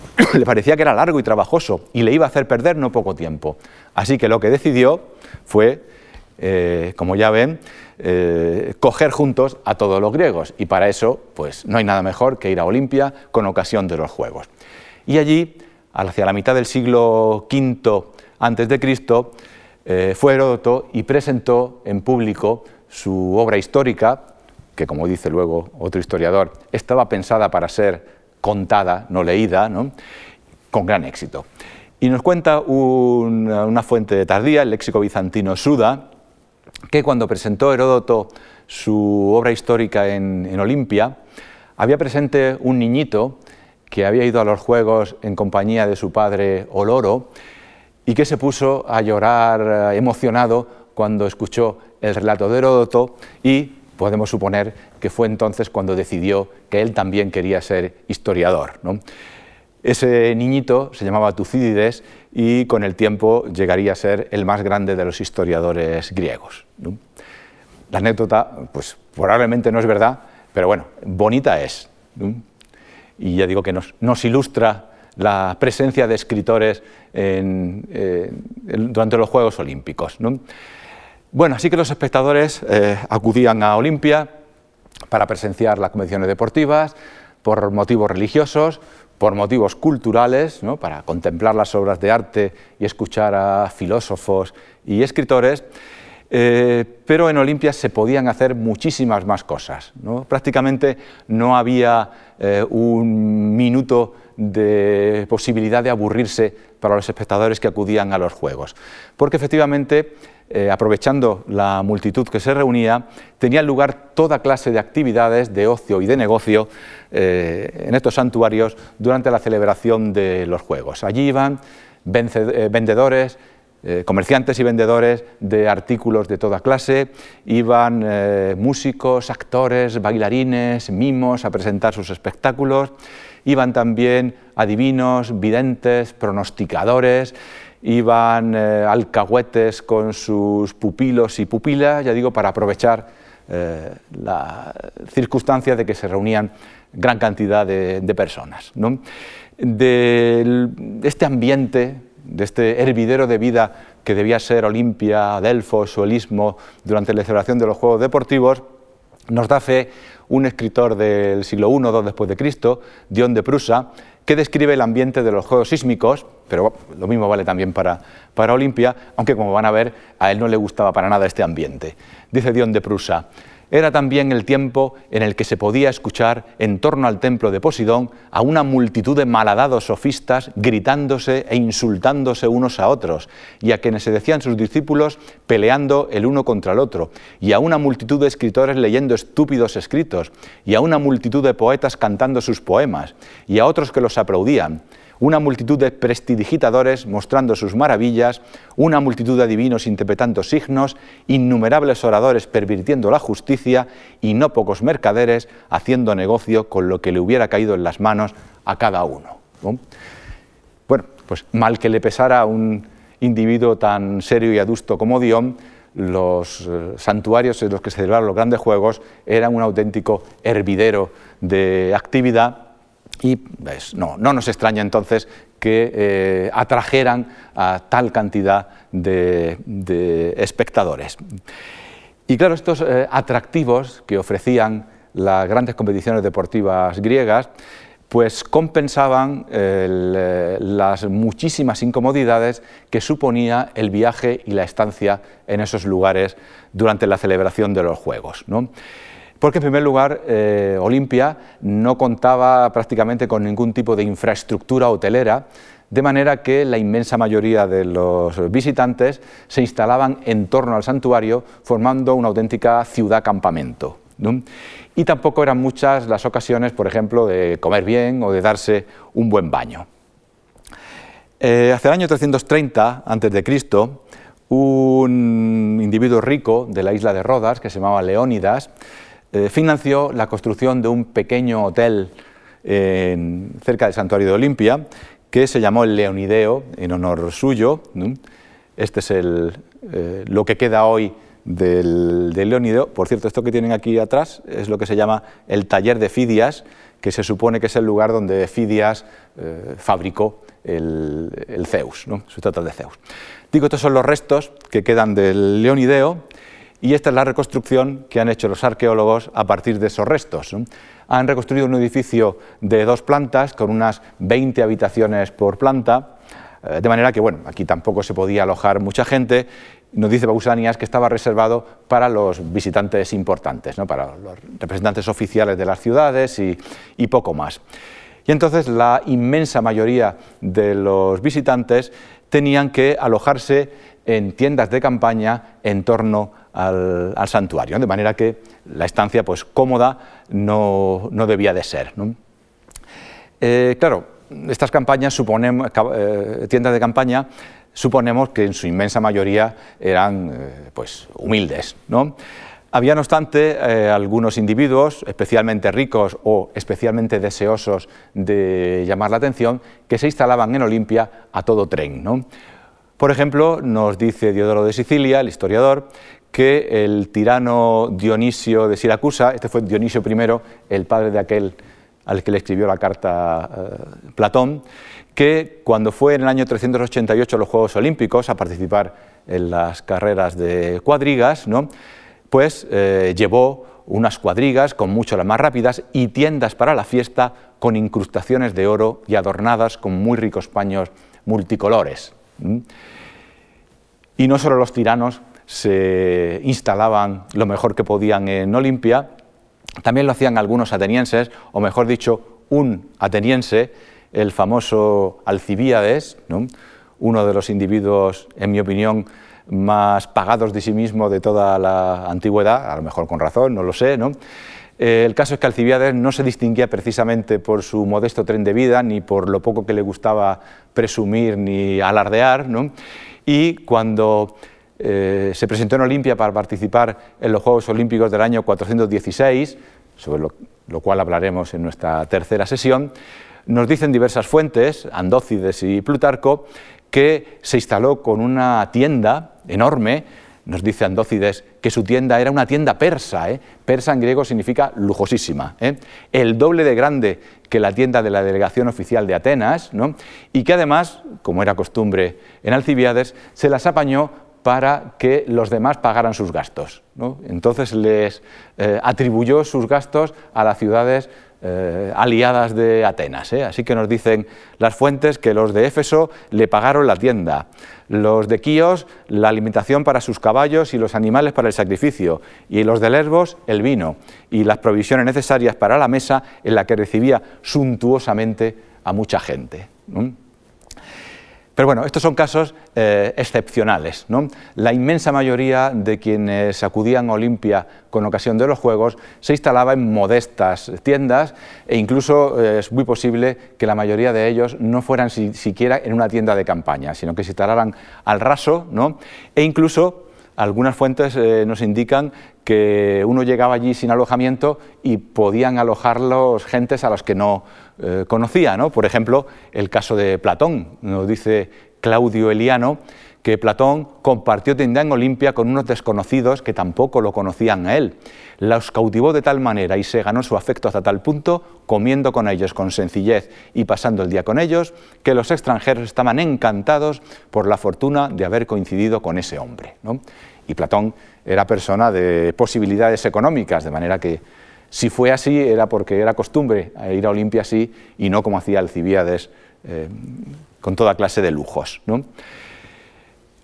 le parecía que era largo y trabajoso y le iba a hacer perder no poco tiempo. Así que lo que decidió fue, eh, como ya ven, eh, coger juntos a todos los griegos y para eso pues no hay nada mejor que ir a Olimpia con ocasión de los Juegos. Y allí, hacia la mitad del siglo V antes de eh, fue Heródoto y presentó en público su obra histórica, que como dice luego otro historiador, estaba pensada para ser contada, no leída, con gran éxito. Y nos cuenta una, fuente tardía, el léxico bizantino Suda, que cuando presentó Heródoto su obra histórica en, en Olimpia, había presente un niñito que había ido a los Juegos en compañía de su padre Oloro y que se puso a llorar emocionado cuando escuchó el relato de Heródoto y podemos suponer que fue entonces cuando decidió que él también quería ser historiador. Ese niñito se llamaba Tucídides y con el tiempo llegaría a ser el más grande de los historiadores griegos. La anécdota, pues probablemente no es verdad, pero bueno, bonita es. Y ya digo que nos, ilustra la presencia de escritores durante los Juegos Olímpicos. Bueno, así que los espectadores eh, acudían a Olimpia para presenciar las convenciones deportivas por motivos religiosos, por motivos culturales, para contemplar las obras de arte y escuchar a filósofos y escritores, eh, pero en Olimpia se podían hacer muchísimas más cosas. Prácticamente no había eh, un minuto de posibilidad de aburrirse para los espectadores que acudían a los Juegos, porque efectivamente eh, aprovechando la multitud que se reunía, tenía lugar toda clase de actividades de ocio y de negocio eh, en estos santuarios durante la celebración de los Juegos. Allí iban eh, vendedores, comerciantes y vendedores de artículos de toda clase, iban músicos, actores, bailarines, mimos a presentar sus espectáculos, iban también adivinos, videntes, pronosticadores, iban eh, alcahuetes con sus pupilos y pupilas, ya digo, para aprovechar eh, la circunstancia de que se reunían gran cantidad de, personas. De este ambiente, de este hervidero de vida que debía ser Olimpia, Delfos o durante la celebración de los Juegos Deportivos, nos da fe un escritor del siglo I, II después de Cristo, Dion de Prusa, que describe el ambiente de los juegos sísmicos, pero lo mismo vale también para, para Olimpia, aunque como van a ver, a él no le gustaba para nada este ambiente. Dice Dion de Prusa, era también el tiempo en el que se podía escuchar en torno al templo de Posidón a una multitud de malhadados sofistas gritándose e insultándose unos a otros, y a quienes se decían sus discípulos peleando el uno contra el otro, y a una multitud de escritores leyendo estúpidos escritos, y a una multitud de poetas cantando sus poemas, y a otros que los aplaudían una multitud de prestidigitadores mostrando sus maravillas, una multitud de adivinos interpretando signos, innumerables oradores pervirtiendo la justicia y no pocos mercaderes haciendo negocio con lo que le hubiera caído en las manos a cada uno. Bueno, pues mal que le pesara a un individuo tan serio y adusto como Dion, los eh, santuarios en los que se celebraban los grandes juegos eran un auténtico hervidero de actividad y pues, no, nos extraña entonces que eh, atrajeran a tal cantidad de, espectadores. Y claro, estos eh, atractivos que ofrecían las grandes competiciones deportivas griegas, pues compensaban eh, las muchísimas incomodidades que suponía el viaje y la estancia en esos lugares durante la celebración de los Juegos. Porque en primer lugar, eh, Olimpia no contaba prácticamente con ningún tipo de infraestructura hotelera, de manera que la inmensa mayoría de los visitantes se instalaban en torno al santuario, formando una auténtica ciudad campamento. Y tampoco eran muchas las ocasiones, por ejemplo, de comer bien o de darse un buen baño. Eh, hacia el año 330 a.C., un individuo rico de la isla de Rodas, que se llamaba Leónidas, eh, financió la construcción de un pequeño hotel cerca del santuario de Olimpia, que se llamó el Leonideo en honor suyo. Este es eh, lo que queda hoy del, Leonideo. Por cierto, esto que tienen aquí atrás es lo que se llama el taller de Fidias, que se supone que es el lugar donde Fidias eh, fabricó el, Zeus, ¿no? su de Zeus. Digo, estos son los restos que quedan del Leonideo y esta es la reconstrucción que han hecho los arqueólogos a partir de esos restos. Han reconstruido un edificio de dos plantas con unas 20 habitaciones por planta, eh, de manera que, bueno, aquí tampoco se podía alojar mucha gente. Nos dice Pausanias que estaba reservado para los visitantes importantes, ¿no? para los representantes oficiales de las ciudades y, y poco más. Y entonces la inmensa mayoría de los visitantes tenían que alojarse en tiendas de campaña en torno al, santuario, de manera que la estancia pues, cómoda no, debía de ser. Eh, claro, estas campañas, suponemos, eh, tiendas de campaña, suponemos que en su inmensa mayoría eran eh, pues, humildes. ¿no? Había, no obstante, algunos individuos, especialmente ricos o especialmente deseosos de llamar la atención, que se instalaban en Olimpia a todo tren. ¿no? Por ejemplo, nos dice Diodoro de Sicilia, el historiador, que el tirano Dionisio de Siracusa, este fue Dionisio I, el padre de aquel al que le escribió la carta eh, Platón, que cuando fue en el año 388 a los Juegos Olímpicos a participar en las carreras de cuadrigas, ¿no? pues eh, llevó unas cuadrigas con mucho las más rápidas y tiendas para la fiesta con incrustaciones de oro y adornadas con muy ricos paños multicolores. Y no solo los tiranos se instalaban lo mejor que podían en Olimpia, también lo hacían algunos atenienses, o mejor dicho, un ateniense, el famoso Alcibíades, uno de los individuos, en mi opinión, más pagados de sí mismo de toda la antigüedad, a lo mejor con razón, no lo sé. Eh, el caso es que Alcibíades no se distinguía precisamente por su modesto tren de vida, ni por lo poco que le gustaba presumir ni alardear, y cuando eh, se presentó en Olimpia para participar en los Juegos Olímpicos del año 416, sobre lo, cual hablaremos en nuestra tercera sesión, nos dicen diversas fuentes, Andócides y Plutarco, que se instaló con una tienda enorme, nos dice Andócides que su tienda era una tienda persa, ¿eh? persa en griego significa lujosísima, ¿eh? el doble de grande que la tienda de la delegación oficial de Atenas, y que además, como era costumbre en Alcibiades, se las apañó para que los demás pagaran sus gastos. Entonces les eh, atribuyó sus gastos a las ciudades eh, aliadas de Atenas. ¿eh? Así que nos dicen las fuentes que los de Éfeso le pagaron la tienda, los de Quíos la alimentación para sus caballos y los animales para el sacrificio, y los de Lesbos el vino y las provisiones necesarias para la mesa en la que recibía suntuosamente a mucha gente. Pero bueno, estos son casos eh, excepcionales. La inmensa mayoría de quienes acudían a Olimpia con ocasión de los Juegos se instalaba en modestas tiendas e incluso eh, es muy posible que la mayoría de ellos no fueran siquiera en una tienda de campaña, sino que se instalaran al raso e incluso algunas fuentes eh, nos indican que uno llegaba allí sin alojamiento y podían alojarlos gentes a los que no eh, conocía. ¿no? Por ejemplo, el caso de Platón, nos dice Claudio Eliano, que Platón compartió tienda en Olimpia con unos desconocidos que tampoco lo conocían a él. Los cautivó de tal manera y se ganó su afecto hasta tal punto, comiendo con ellos con sencillez y pasando el día con ellos, que los extranjeros estaban encantados por la fortuna de haber coincidido con ese hombre. Y Platón era persona de posibilidades económicas, de manera que si fue así era porque era costumbre ir a Olimpia así y no como hacía Alcibiades eh, con toda clase de lujos.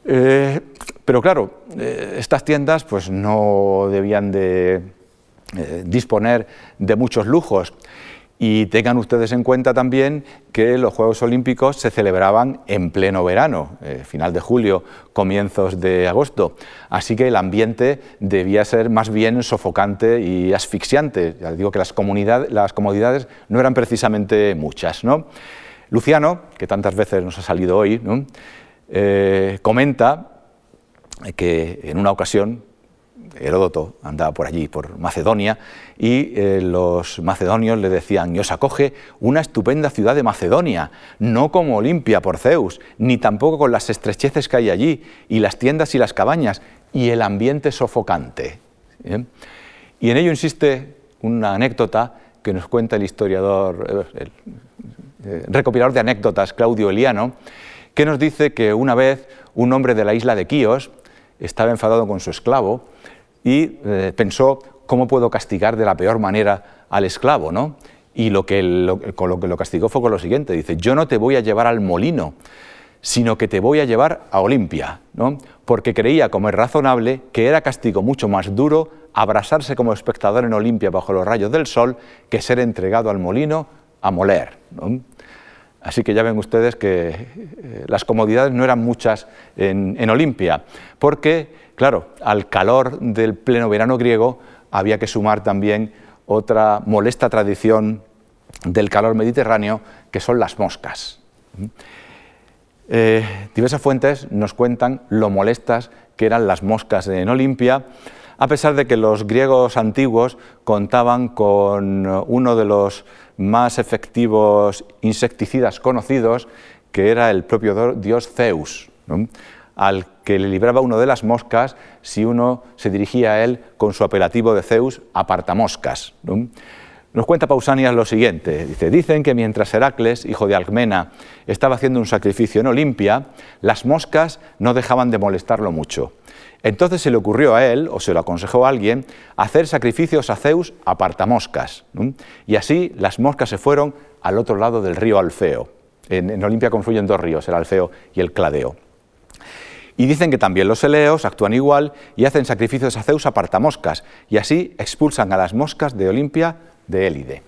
Eh, pero claro, eh, estas tiendas pues no debían de eh, disponer de muchos lujos. Y tengan ustedes en cuenta también que los Juegos Olímpicos se celebraban en pleno verano, eh, final de julio, comienzos de agosto. Así que el ambiente debía ser más bien sofocante y asfixiante. Ya digo que las, las comodidades no eran precisamente muchas. ¿no? Luciano, que tantas veces nos ha salido hoy, eh, comenta que en una ocasión Heródoto andaba por allí, por Macedonia, y eh, los macedonios le decían, y os acoge una estupenda ciudad de Macedonia, no como Olimpia por Zeus, ni tampoco con las estrecheces que hay allí, y las tiendas y las cabañas, y el ambiente sofocante. Y en ello insiste una anécdota que nos cuenta el historiador, eh, el, eh, recopilador de anécdotas, Claudio Eliano, que nos dice que una vez un hombre de la isla de Quíos estaba enfadado con su esclavo, y eh, pensó cómo puedo castigar de la peor manera al esclavo, ¿no? Y lo que con lo que lo castigó fue con lo siguiente, dice, yo no te voy a llevar al molino, sino que te voy a llevar a Olimpia, ¿no? porque creía, como es razonable, que era castigo mucho más duro abrasarse como espectador en Olimpia bajo los rayos del sol que ser entregado al molino a moler. Así que ya ven ustedes que eh, las comodidades no eran muchas en, en Olimpia, porque Claro, al calor del pleno verano griego había que sumar también otra molesta tradición del calor mediterráneo, que son las moscas. Eh, diversas fuentes nos cuentan lo molestas que eran las moscas en Olimpia, a pesar de que los griegos antiguos contaban con uno de los más efectivos insecticidas conocidos, que era el propio dios Zeus al que le libraba uno de las moscas si uno se dirigía a él con su apelativo de Zeus, apartamoscas. Nos cuenta Pausanias lo siguiente, dice, dicen que mientras Heracles, hijo de Alcmena, estaba haciendo un sacrificio en Olimpia, las moscas no dejaban de molestarlo mucho. Entonces se le ocurrió a él, o se lo aconsejó a alguien, hacer sacrificios a Zeus apartamoscas. Y así las moscas se fueron al otro lado del río Alfeo. En, Olimpia confluyen dos ríos, el Alfeo y el Cladeo. Y dicen que también los eleos actúan igual y hacen sacrificios a Zeus a partamoscas, y así expulsan a las moscas de Olimpia de Élide.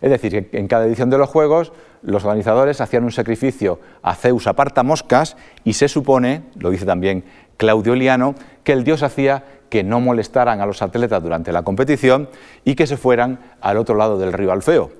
Es decir, que en cada edición de los Juegos los organizadores hacían un sacrificio a Zeus a partamoscas y se supone, lo dice también Claudio Liano, que el dios hacía que no molestaran a los atletas durante la competición y que se fueran al otro lado del río Alfeo.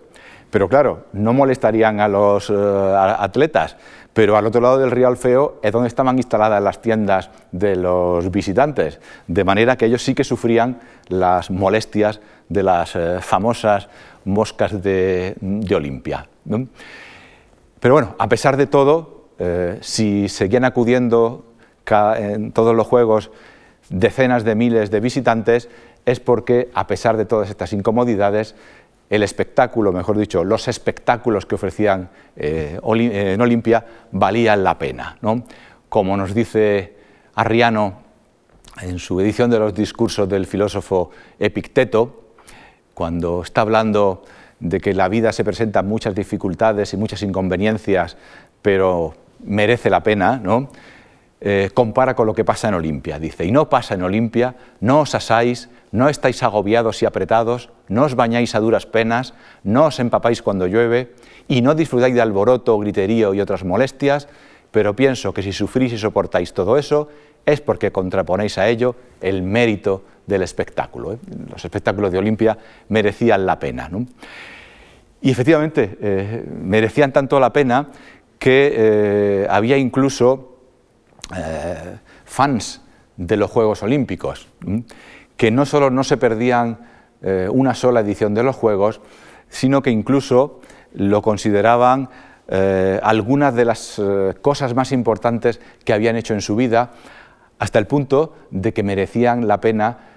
Pero claro, no molestarían a los eh, atletas, pero al otro lado del río Alfeo es donde estaban instaladas las tiendas de los visitantes, de manera que ellos sí que sufrían las molestias de las eh, famosas moscas de, Olimpia. Pero bueno, a pesar de todo, eh, si seguían acudiendo en todos los juegos decenas de miles de visitantes, es porque, a pesar de todas estas incomodidades, el espectáculo, mejor dicho, los espectáculos que ofrecían eh, en Olimpia valían la pena. Como nos dice Arriano en su edición de los discursos del filósofo Epicteto, cuando está hablando de que la vida se presenta muchas dificultades y muchas inconveniencias, pero merece la pena, ¿no? Eh, compara con lo que pasa en Olimpia. Dice, y no pasa en Olimpia, no os asáis, no estáis agobiados y apretados, no os bañáis a duras penas, no os empapáis cuando llueve, y no disfrutáis de alboroto, griterío y otras molestias, pero pienso que si sufrís y soportáis todo eso, es porque contraponéis a ello el mérito del espectáculo. ¿eh? Los espectáculos de Olimpia merecían la pena. Y efectivamente, eh, merecían tanto la pena que había incluso fans de los Juegos Olímpicos que no solo no se perdían eh, una sola edición de los Juegos, sino que incluso lo consideraban eh, algunas de las eh, cosas más importantes que habían hecho en su vida, hasta el punto de que merecían la pena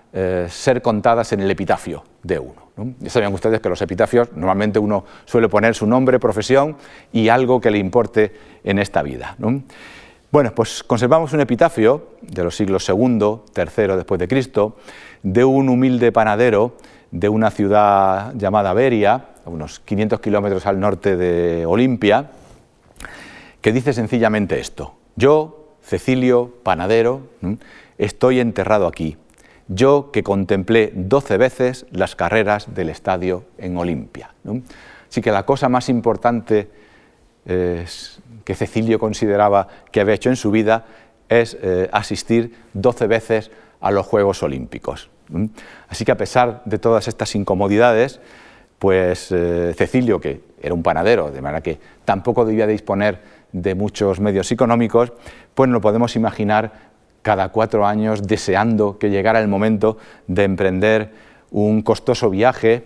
ser contadas en el epitafio de uno. Ya saben ustedes que los epitafios normalmente uno suele poner su nombre, profesión y algo que le importe en esta vida. Bueno, pues conservamos un epitafio de los siglos II, III después de Cristo, de un humilde panadero de una ciudad llamada Beria, a unos 500 kilómetros al norte de Olimpia, que dice sencillamente esto, yo, Cecilio, panadero, estoy enterrado aquí, yo que contemplé doce veces las carreras del estadio en Olimpia. Así que la cosa más importante que Cecilio consideraba que había hecho en su vida es eh, asistir doce veces a los Juegos Olímpicos. Así que a pesar de todas estas incomodidades, pues eh, Cecilio, que era un panadero, de manera que tampoco debía disponer de muchos medios económicos, pues nos podemos imaginar cada cuatro años deseando que llegara el momento de emprender un costoso viaje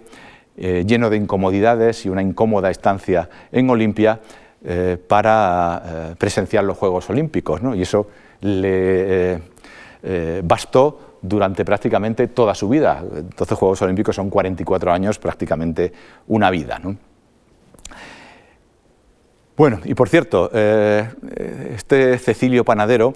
eh, lleno de incomodidades y una incómoda estancia en Olimpia eh, para presenciar los Juegos Olímpicos. Y eso le bastó durante prácticamente toda su vida. Entonces Juegos Olímpicos son 44 años, prácticamente una vida. Bueno, y por cierto, eh, este Cecilio Panadero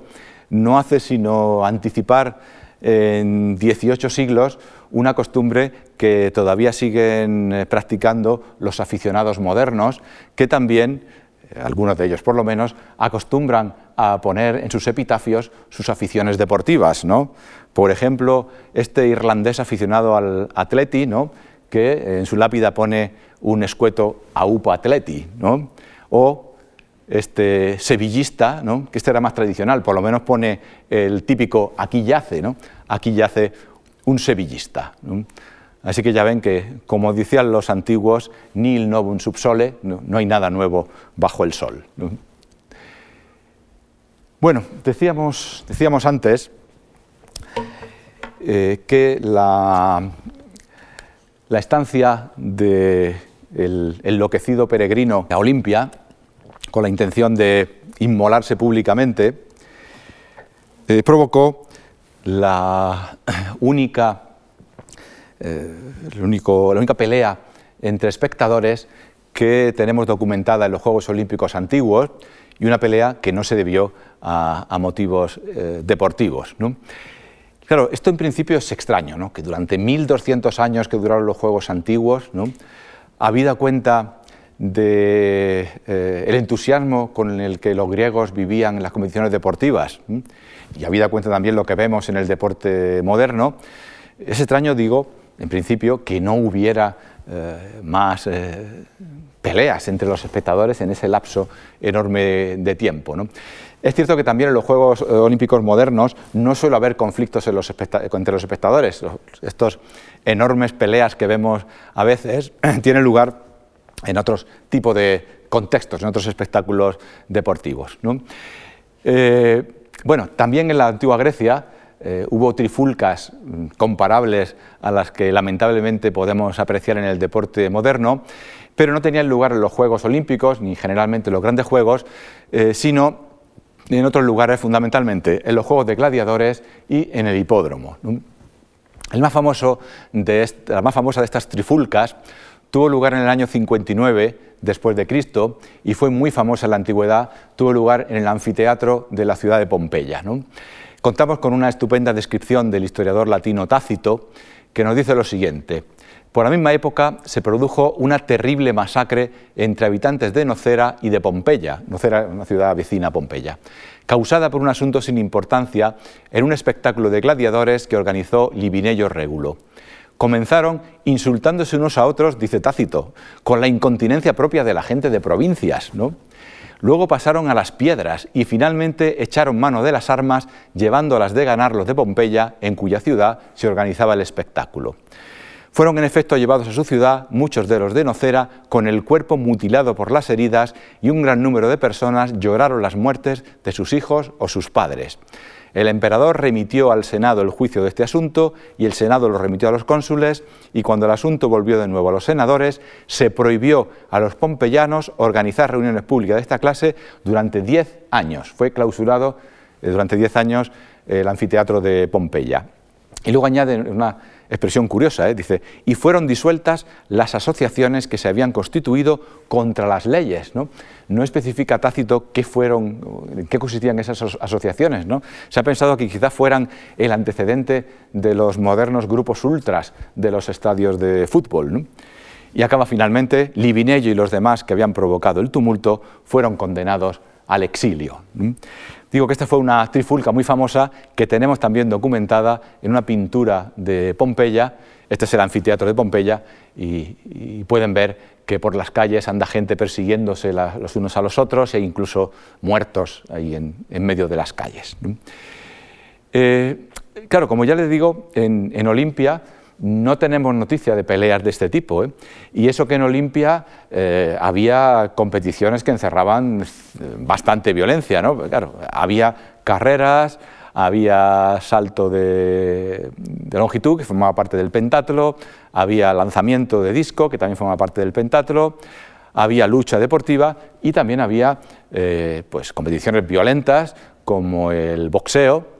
no hace sino anticipar en 18 siglos una costumbre que todavía siguen eh, practicando los aficionados modernos, que también, eh, algunos de ellos por lo menos, acostumbran a poner en sus epitafios sus aficiones deportivas. ¿no? Por ejemplo, este irlandés aficionado al atleti, ¿no? que en su lápida pone un escueto AUPA atleti, ¿no? o este sevillista, ¿no? que este era más tradicional, por lo menos pone el típico aquí yace, ¿no? aquí yace un sevillista. Así que ya ven que, como decían los antiguos, nil novum subsole, no, no hay nada nuevo bajo el sol. Bueno, decíamos, decíamos antes eh, que la, estancia del enloquecido peregrino a Olimpia, con la intención de inmolarse públicamente, eh, provocó la única, eh, la única pelea entre espectadores que tenemos documentada en los Juegos Olímpicos antiguos y una pelea que no se debió a, motivos eh, deportivos. Claro, esto en principio es extraño, ¿no? que durante 1200 años que duraron los Juegos antiguos, ¿no? habida cuenta de, eh, entusiasmo con el que los griegos vivían en las competiciones deportivas, y habida cuenta también lo que vemos en el deporte moderno, es extraño, digo, en principio, que no hubiera eh, más peleas entre los espectadores en ese lapso enorme de tiempo. Es cierto que también en los Juegos eh, Olímpicos modernos no suele haber conflictos entre los espectadores. Estos enormes peleas que vemos a veces tienen lugar en otros tipos de contextos, en otros espectáculos deportivos. Eh, bueno, también en la antigua Grecia eh, hubo trifulcas mm, comparables a las que lamentablemente podemos apreciar en el deporte moderno, pero no tenían lugar en los Juegos Olímpicos, ni generalmente en los grandes Juegos, eh, sino en otros lugares fundamentalmente, en los Juegos de Gladiadores y en el hipódromo. El más famoso de la más famosa de estas trifulcas tuvo lugar en el año 59 después de Cristo y fue muy famosa en la antigüedad, tuvo lugar en el anfiteatro de la ciudad de Pompeya. Contamos con una estupenda descripción del historiador latino Tácito que nos dice lo siguiente. Por la misma época se produjo una terrible masacre entre habitantes de Nocera y de Pompeya, Nocera, una ciudad vecina a Pompeya, causada por un asunto sin importancia en un espectáculo de gladiadores que organizó Libinello Régulo. Comenzaron insultándose unos a otros, dice Tácito, con la incontinencia propia de la gente de provincias, ¿no? Luego pasaron a las piedras y finalmente echaron mano de las armas, llevándolas de ganar los de Pompeya, en cuya ciudad se organizaba el espectáculo. Fueron en efecto llevados a su ciudad muchos de los de Nocera con el cuerpo mutilado por las heridas y un gran número de personas lloraron las muertes de sus hijos o sus padres. El emperador remitió al Senado el juicio de este asunto y el Senado lo remitió a los cónsules y cuando el asunto volvió de nuevo a los senadores, se prohibió a los pompeyanos organizar reuniones públicas de esta clase durante diez años. Fue clausurado eh, durante diez años el anfiteatro de Pompeya. Y luego añade una expresión curiosa, ¿eh? dice, y fueron disueltas las asociaciones que se habían constituido contra las leyes. No, especifica Tácito qué fueron, qué consistían esas asociaciones. ¿no? Se ha pensado que quizá fueran el antecedente de los modernos grupos ultras de los estadios de fútbol. Y acaba finalmente, Libinello y los demás que habían provocado el tumulto fueron condenados al exilio. Digo que esta fue una trifulca muy famosa que tenemos también documentada en una pintura de Pompeya. Este es el anfiteatro de Pompeya y, pueden ver que por las calles anda gente persiguiéndose los unos a los otros e incluso muertos ahí en, medio de las calles. Eh, claro, como ya les digo, en Olimpia no tenemos noticia de peleas de este tipo. ¿eh? Y eso que en Olimpia eh, había competiciones que encerraban eh, bastante violencia. ¿no? Claro, había carreras, había salto de, longitud, que formaba parte del pentatlo, había lanzamiento de disco, que también formaba parte del pentatlo, había lucha deportiva y también había pues, competiciones violentas como el boxeo,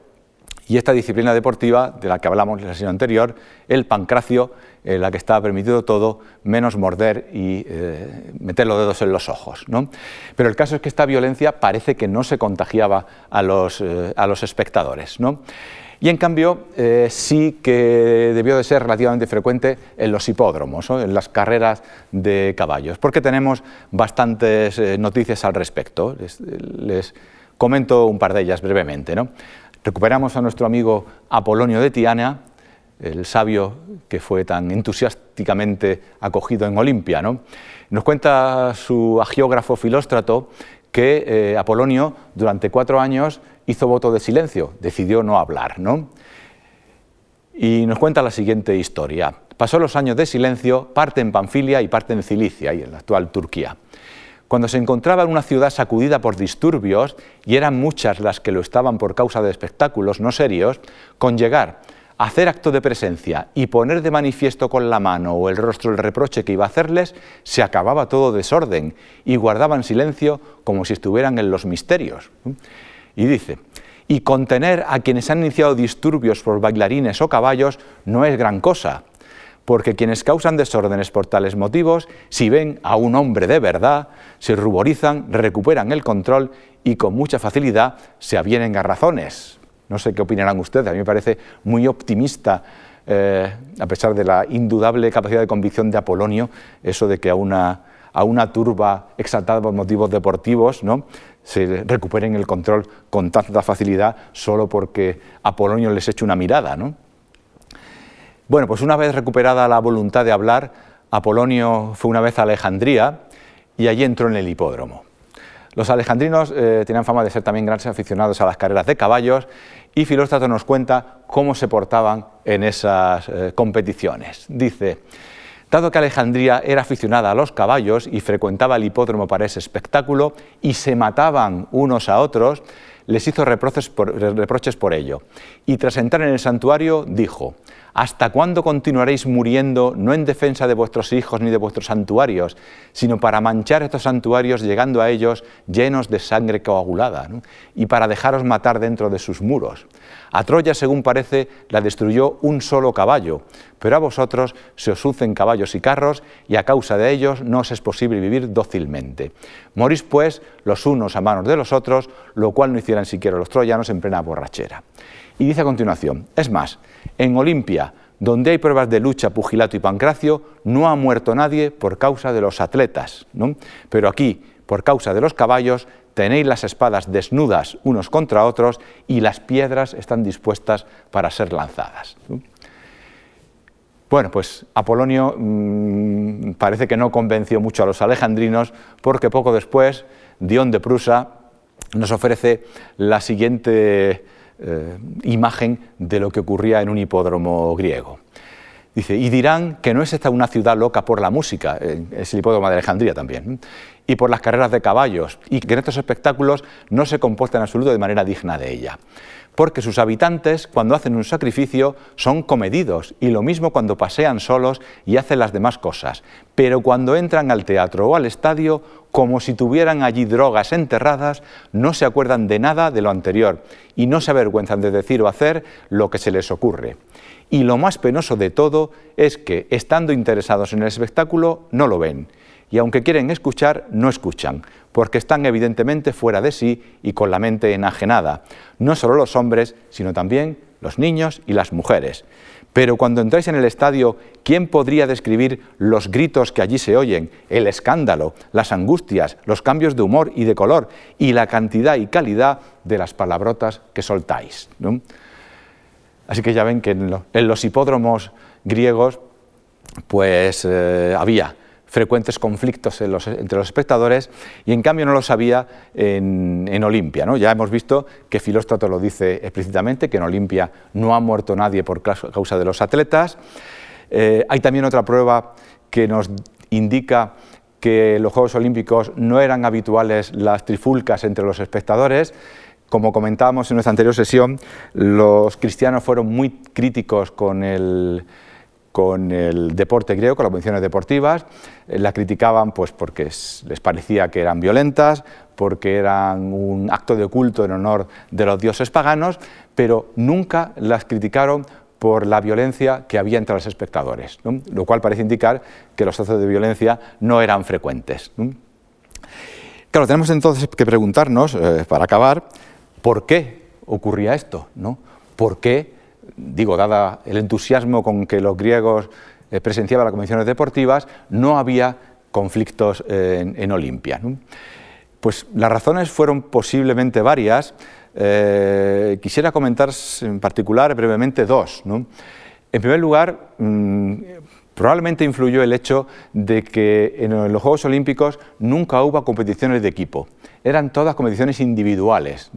y esta disciplina deportiva de la que hablamos en la sesión anterior, el pancracio, en la que está permitido todo menos morder y eh, meter los dedos en los ojos. ¿no? Pero el caso es que esta violencia parece que no se contagiaba a los, eh, a los espectadores. ¿no? Y en cambio eh, sí que debió de ser relativamente frecuente en los hipódromos, en las carreras de caballos, porque tenemos bastantes noticias al respecto. Les, les, comento un par de ellas brevemente. ¿no? Recuperamos a nuestro amigo Apolonio de Tiana, el sabio que fue tan entusiásticamente acogido en Olimpia. ¿no? Nos cuenta su agiógrafo Filóstrato que eh, Apolonio durante cuatro años hizo voto de silencio, decidió no hablar. ¿no? Y nos cuenta la siguiente historia. Pasó los años de silencio, parte en Panfilia y parte en Cilicia, y en la actual Turquía cuando se encontraba en una ciudad sacudida por disturbios, y eran muchas las que lo estaban por causa de espectáculos no serios, con llegar, hacer acto de presencia y poner de manifiesto con la mano o el rostro el reproche que iba a hacerles, se acababa todo desorden y guardaban silencio como si estuvieran en los misterios. Y dice, y contener a quienes han iniciado disturbios por bailarines o caballos no es gran cosa, porque quienes causan desórdenes por tales motivos, si ven a un hombre de verdad, se ruborizan, recuperan el control y con mucha facilidad se avienen a razones. No sé qué opinarán ustedes, a mí me parece muy optimista, eh, a pesar de la indudable capacidad de convicción de Apolonio, eso de que a una, a una turba exaltada por motivos deportivos ¿no? se recuperen el control con tanta facilidad solo porque Apolonio les eche una mirada. ¿no? Bueno, pues una vez recuperada la voluntad de hablar, Apolonio fue una vez a Alejandría y allí entró en el hipódromo. Los alejandrinos eh, tenían fama de ser también grandes aficionados a las carreras de caballos y Filóstrato nos cuenta cómo se portaban en esas eh, competiciones. Dice, dado que Alejandría era aficionada a los caballos y frecuentaba el hipódromo para ese espectáculo y se mataban unos a otros, les hizo reproches por ello. Y tras entrar en el santuario dijo, ¿Hasta cuándo continuaréis muriendo no en defensa de vuestros hijos ni de vuestros santuarios, sino para manchar estos santuarios llegando a ellos llenos de sangre coagulada y para dejaros matar dentro de sus muros? A Troya, según parece, la destruyó un solo caballo, pero a vosotros se os ucen caballos y carros y a causa de ellos no os es posible vivir dócilmente. Morís pues los unos a manos de los otros, lo cual no hicieran siquiera los troyanos en plena borrachera. Y dice a continuación, es más, en Olimpia, donde hay pruebas de lucha, pugilato y pancracio, no ha muerto nadie por causa de los atletas, pero aquí, por causa de los caballos, tenéis las espadas desnudas unos contra otros y las piedras están dispuestas para ser lanzadas. Bueno, pues Apolonio mm, parece que no convenció mucho a los alejandrinos porque poco después Dion de Prusa nos ofrece la siguiente eh, imagen de lo que ocurría en un hipódromo griego. Dice, y dirán que no es esta una ciudad loca por la música, es el hipódromo de Alejandría también, y por las carreras de caballos, y que en estos espectáculos no se comporta en absoluto de manera digna de ella. Porque sus habitantes cuando hacen un sacrificio son comedidos y lo mismo cuando pasean solos y hacen las demás cosas, pero cuando entran al teatro o al estadio, como si tuvieran allí drogas enterradas, no se acuerdan de nada de lo anterior y no se avergüenzan de decir o hacer lo que se les ocurre. Y lo más penoso de todo es que, estando interesados en el espectáculo, no lo ven y aunque quieren escuchar, no escuchan, porque están evidentemente fuera de sí y con la mente enajenada, no solo los hombres, sino también los niños y las mujeres. pero cuando entráis en el estadio, ¿quién podría describir los gritos que allí se oyen, el escándalo, las angustias, los cambios de humor y de color y la cantidad y calidad de las palabrotas que soltáis? Así que ya ven que en, los hipódromos griegos pues eh, había frecuentes conflictos entre los espectadores y en cambio no los había en, Olimpia. ¿no? Ya hemos visto que Filóstrato lo dice explícitamente, que en Olimpia no ha muerto nadie por causa de los atletas. Eh, hay también otra prueba que nos indica que en los Juegos Olímpicos no eran habituales las trifulcas entre los espectadores. Como comentábamos en nuestra anterior sesión, los cristianos fueron muy críticos con el, con el deporte griego, con las convenciones deportivas, eh, la criticaban pues porque les parecía que eran violentas, porque eran un acto de culto en honor de los dioses paganos, pero nunca las criticaron por la violencia que había entre los espectadores, lo cual parece indicar que los actos de violencia no eran frecuentes. Claro, tenemos entonces que preguntarnos, eh, para acabar, ¿por qué ocurría esto? ¿no? ¿Por qué digo, dada el entusiasmo con que los griegos eh, presenciaban las convenciones deportivas, no había conflictos en, Olimpia. Pues las razones fueron posiblemente varias. Eh, quisiera comentar en particular brevemente dos. En primer lugar, mm, probablemente influyó el hecho de que en los Juegos Olímpicos nunca hubo competiciones de equipo. Eran todas competiciones individuales.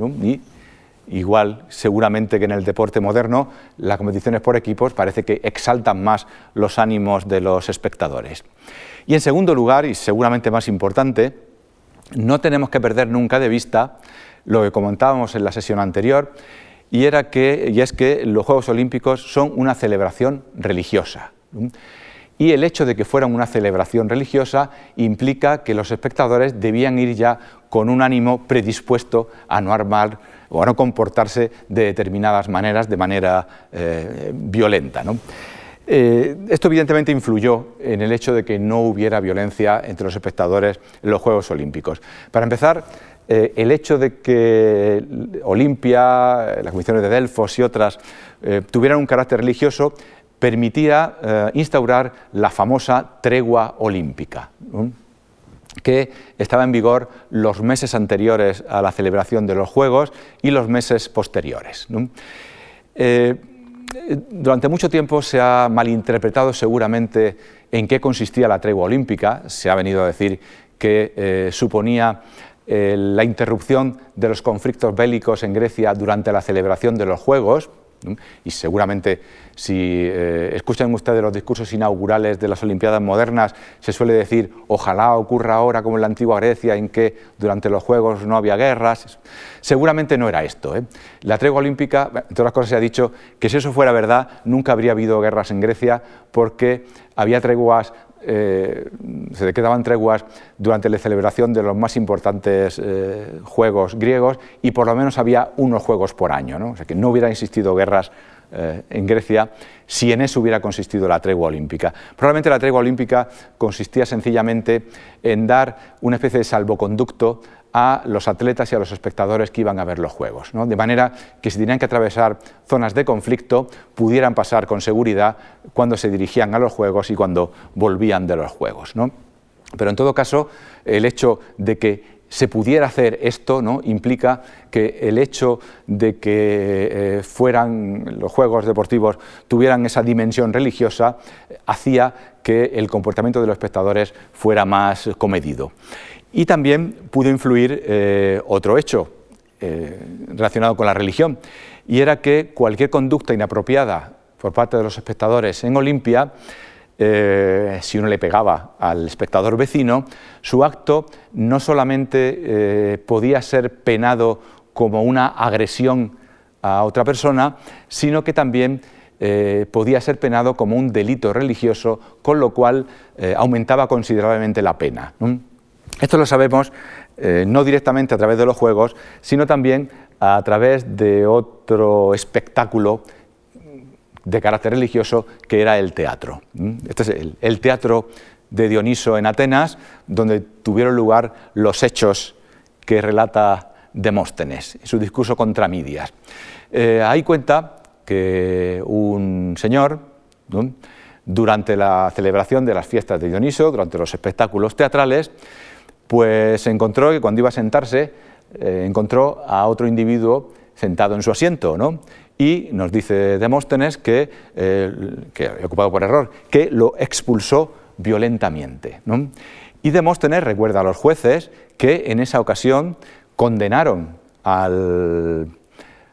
Igual, seguramente que en el deporte moderno, las competiciones por equipos parece que exaltan más los ánimos de los espectadores. Y en segundo lugar, y seguramente más importante, no tenemos que perder nunca de vista lo que comentábamos en la sesión anterior, y, era que, y es que los Juegos Olímpicos son una celebración religiosa. Y el hecho de que fueran una celebración religiosa implica que los espectadores debían ir ya con un ánimo predispuesto a no armar o a no comportarse de determinadas maneras, de manera eh, violenta. Eh, esto evidentemente influyó en el hecho de que no hubiera violencia entre los espectadores en los Juegos Olímpicos. Para empezar, eh, el hecho de que Olimpia, las comisiones de Delfos y otras tuvieran un carácter religioso permitía instaurar la famosa tregua olímpica que estaba en vigor los meses anteriores a la celebración de los Juegos y los meses posteriores. Eh, durante mucho tiempo se ha malinterpretado seguramente en qué consistía la tregua olímpica. Se ha venido a decir que eh, suponía eh, la interrupción de los conflictos bélicos en Grecia durante la celebración de los Juegos, y seguramente si eh, escuchan ustedes los discursos inaugurales de las Olimpiadas modernas, se suele decir, ojalá ocurra ahora como en la antigua Grecia, en que durante los Juegos no había guerras. Seguramente no era esto. ¿eh? La tregua olímpica, en todas las cosas se ha dicho que si eso fuera verdad, nunca habría habido guerras en Grecia, porque había treguas eh, se quedaban treguas durante la celebración de los más importantes eh, juegos griegos y por lo menos había unos juegos por año, ¿no? o sea que no hubiera existido guerras eh, en Grecia si en eso hubiera consistido la tregua olímpica. Probablemente la tregua olímpica consistía sencillamente en dar una especie de salvoconducto a los atletas y a los espectadores que iban a ver los Juegos, de manera que si tenían que atravesar zonas de conflicto pudieran pasar con seguridad cuando se dirigían a los Juegos y cuando volvían de los Juegos. Pero en todo caso, el hecho de que se pudiera hacer esto ¿no? implica que el hecho de que eh, fueran los juegos deportivos tuvieran esa dimensión religiosa hacía que el comportamiento de los espectadores fuera más comedido. Y también pudo influir eh, otro hecho eh, relacionado con la religión, y era que cualquier conducta inapropiada por parte de los espectadores en Olimpia, eh, si uno le pegaba al espectador vecino, su acto no solamente podía ser penado como una agresión a otra persona, sino que también podía ser penado como un delito religioso, con lo cual aumentaba considerablemente la pena. Esto lo sabemos eh, no directamente a través de los juegos, sino también a través de otro espectáculo de carácter religioso que era el teatro. Este es el, teatro de Dioniso en Atenas, donde tuvieron lugar los hechos que relata Demóstenes en su discurso contra Midias. Eh, ahí cuenta que un señor, Durante la celebración de las fiestas de Dioniso, durante los espectáculos teatrales, pues encontró que cuando iba a sentarse, eh, encontró a otro individuo sentado en su asiento, ¿no? Y nos dice Demóstenes que, eh, que ocupado por error, que lo expulsó violentamente. Y Demóstenes recuerda a los jueces que en esa ocasión condenaron al,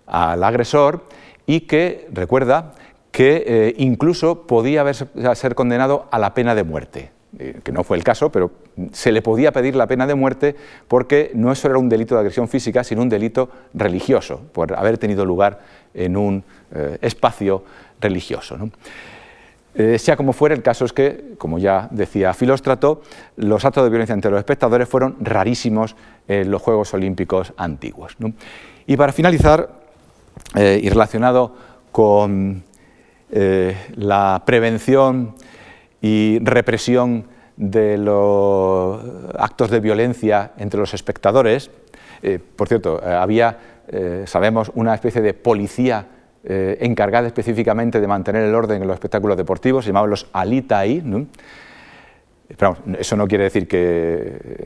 agresor y que recuerda que eh, incluso podía ser condenado a la pena de muerte. Eh, que no fue el caso, pero se le podía pedir la pena de muerte porque no solo era un delito de agresión física, sino un delito religioso, por haber tenido lugar en un eh, espacio religioso. Eh, sea como fuera, el caso es que, como ya decía Filóstrato, los actos de violencia entre los espectadores fueron rarísimos en los Juegos Olímpicos antiguos. Y para finalizar, y relacionado con la prevención y represión de los actos de violencia entre los espectadores. Eh, por cierto, eh, había, eh, sabemos, una especie de policía encargada específicamente de mantener el orden en los espectáculos deportivos, se llamaban los alitai. ¿no? Pero eso no quiere decir que,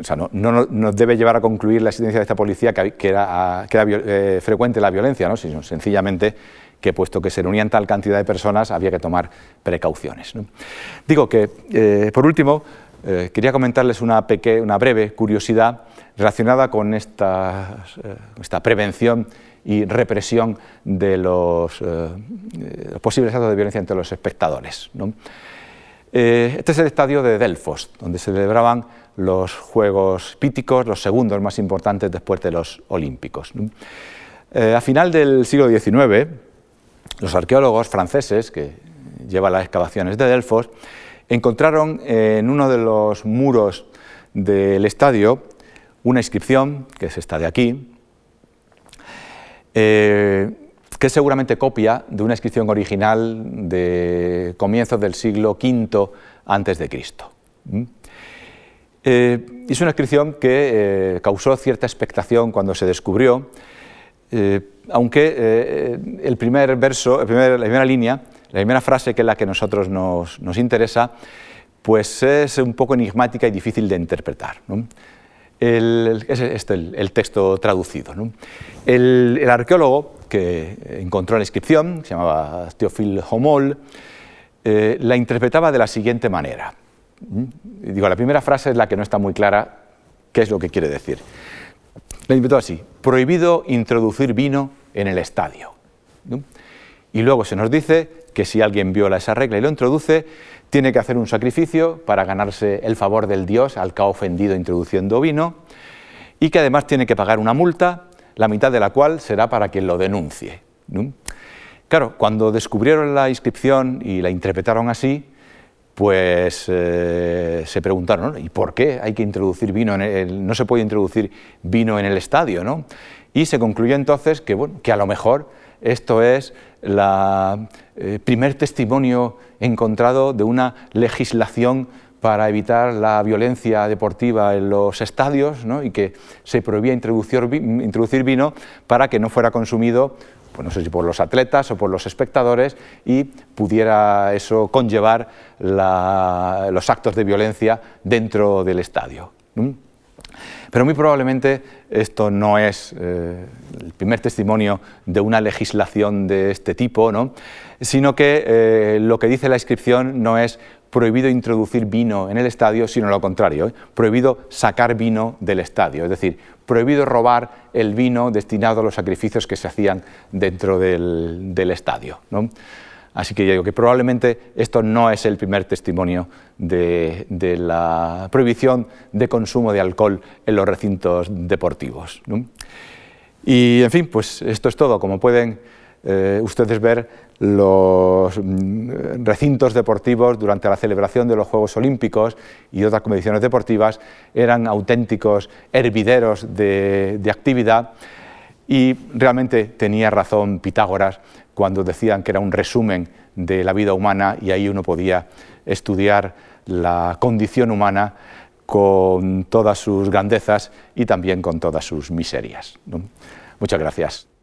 o sea, no, nos debe llevar a concluir la existencia de esta policía que, era, que era frecuente la violencia, ¿no? sino sencillamente que puesto que se reunían tal cantidad de personas había que tomar precauciones. Digo que, eh, por último, eh, quería comentarles una, una, breve curiosidad relacionada con esta, eh, esta prevención y represión de los posibles actos de violencia entre los espectadores. este es el estadio de Delfos, donde se celebraban los Juegos Píticos, los segundos más importantes después de los Olímpicos. a final del siglo XIX, los arqueólogos franceses que llevan las excavaciones de Delfos encontraron en uno de los muros del estadio una inscripción, que es esta de aquí, eh, que es seguramente copia de una inscripción original de comienzos del siglo V antes de Cristo. ¿Mm? Eh, es una inscripción que eh, causó cierta expectación cuando se descubrió, eh, aunque eh, el primer verso, la primera línea, la primera frase, que es la que a nosotros nos, interesa, pues es un poco enigmática y difícil de interpretar. es este el, texto traducido. El, arqueólogo que encontró la inscripción, se llamaba Théophile Homol, eh, la interpretaba de la siguiente manera. Digo, la primera frase es la que no está muy clara qué es lo que quiere decir. La invitó así, prohibido introducir vino en el estadio. Y luego se nos dice que si alguien viola esa regla y lo introduce, tiene que hacer un sacrificio para ganarse el favor del Dios al que ha ofendido introduciendo vino, y que además tiene que pagar una multa, la mitad de la cual será para quien lo denuncie. Claro, cuando descubrieron la inscripción y la interpretaron así, pues eh, se preguntaron, ¿y por qué hay que introducir vino en el, no se puede introducir vino en el estadio? ¿no? Y se concluyó entonces que, bueno, que a lo mejor esto es el eh, primer testimonio encontrado de una legislación para evitar la violencia deportiva en los estadios ¿no? y que se prohibía introducir, introducir vino para que no fuera consumido pues no sé si por los atletas o por los espectadores, y pudiera eso conllevar los actos de violencia dentro del estadio. Pero muy probablemente esto no es eh, el primer testimonio de una legislación de este tipo, sino que eh, lo que dice la inscripción no es prohibido introducir vino en el estadio, sino lo contrario, ¿eh? prohibido sacar vino del estadio, es decir, prohibido robar el vino destinado a los sacrificios que se hacían dentro del, estadio. Así que yo digo que probablemente esto no es el primer testimonio de, la prohibición de consumo de alcohol en los recintos deportivos. Y en fin, pues esto es todo. Como pueden eh, ustedes ver, los mm, recintos deportivos durante la celebración de los Juegos Olímpicos y otras competiciones deportivas eran auténticos hervideros de, actividad y realmente tenía razón Pitágoras cuando decían que era un resumen de la vida humana y ahí uno podía estudiar la condición humana con todas sus grandezas y también con todas sus miserias. Muchas gracias.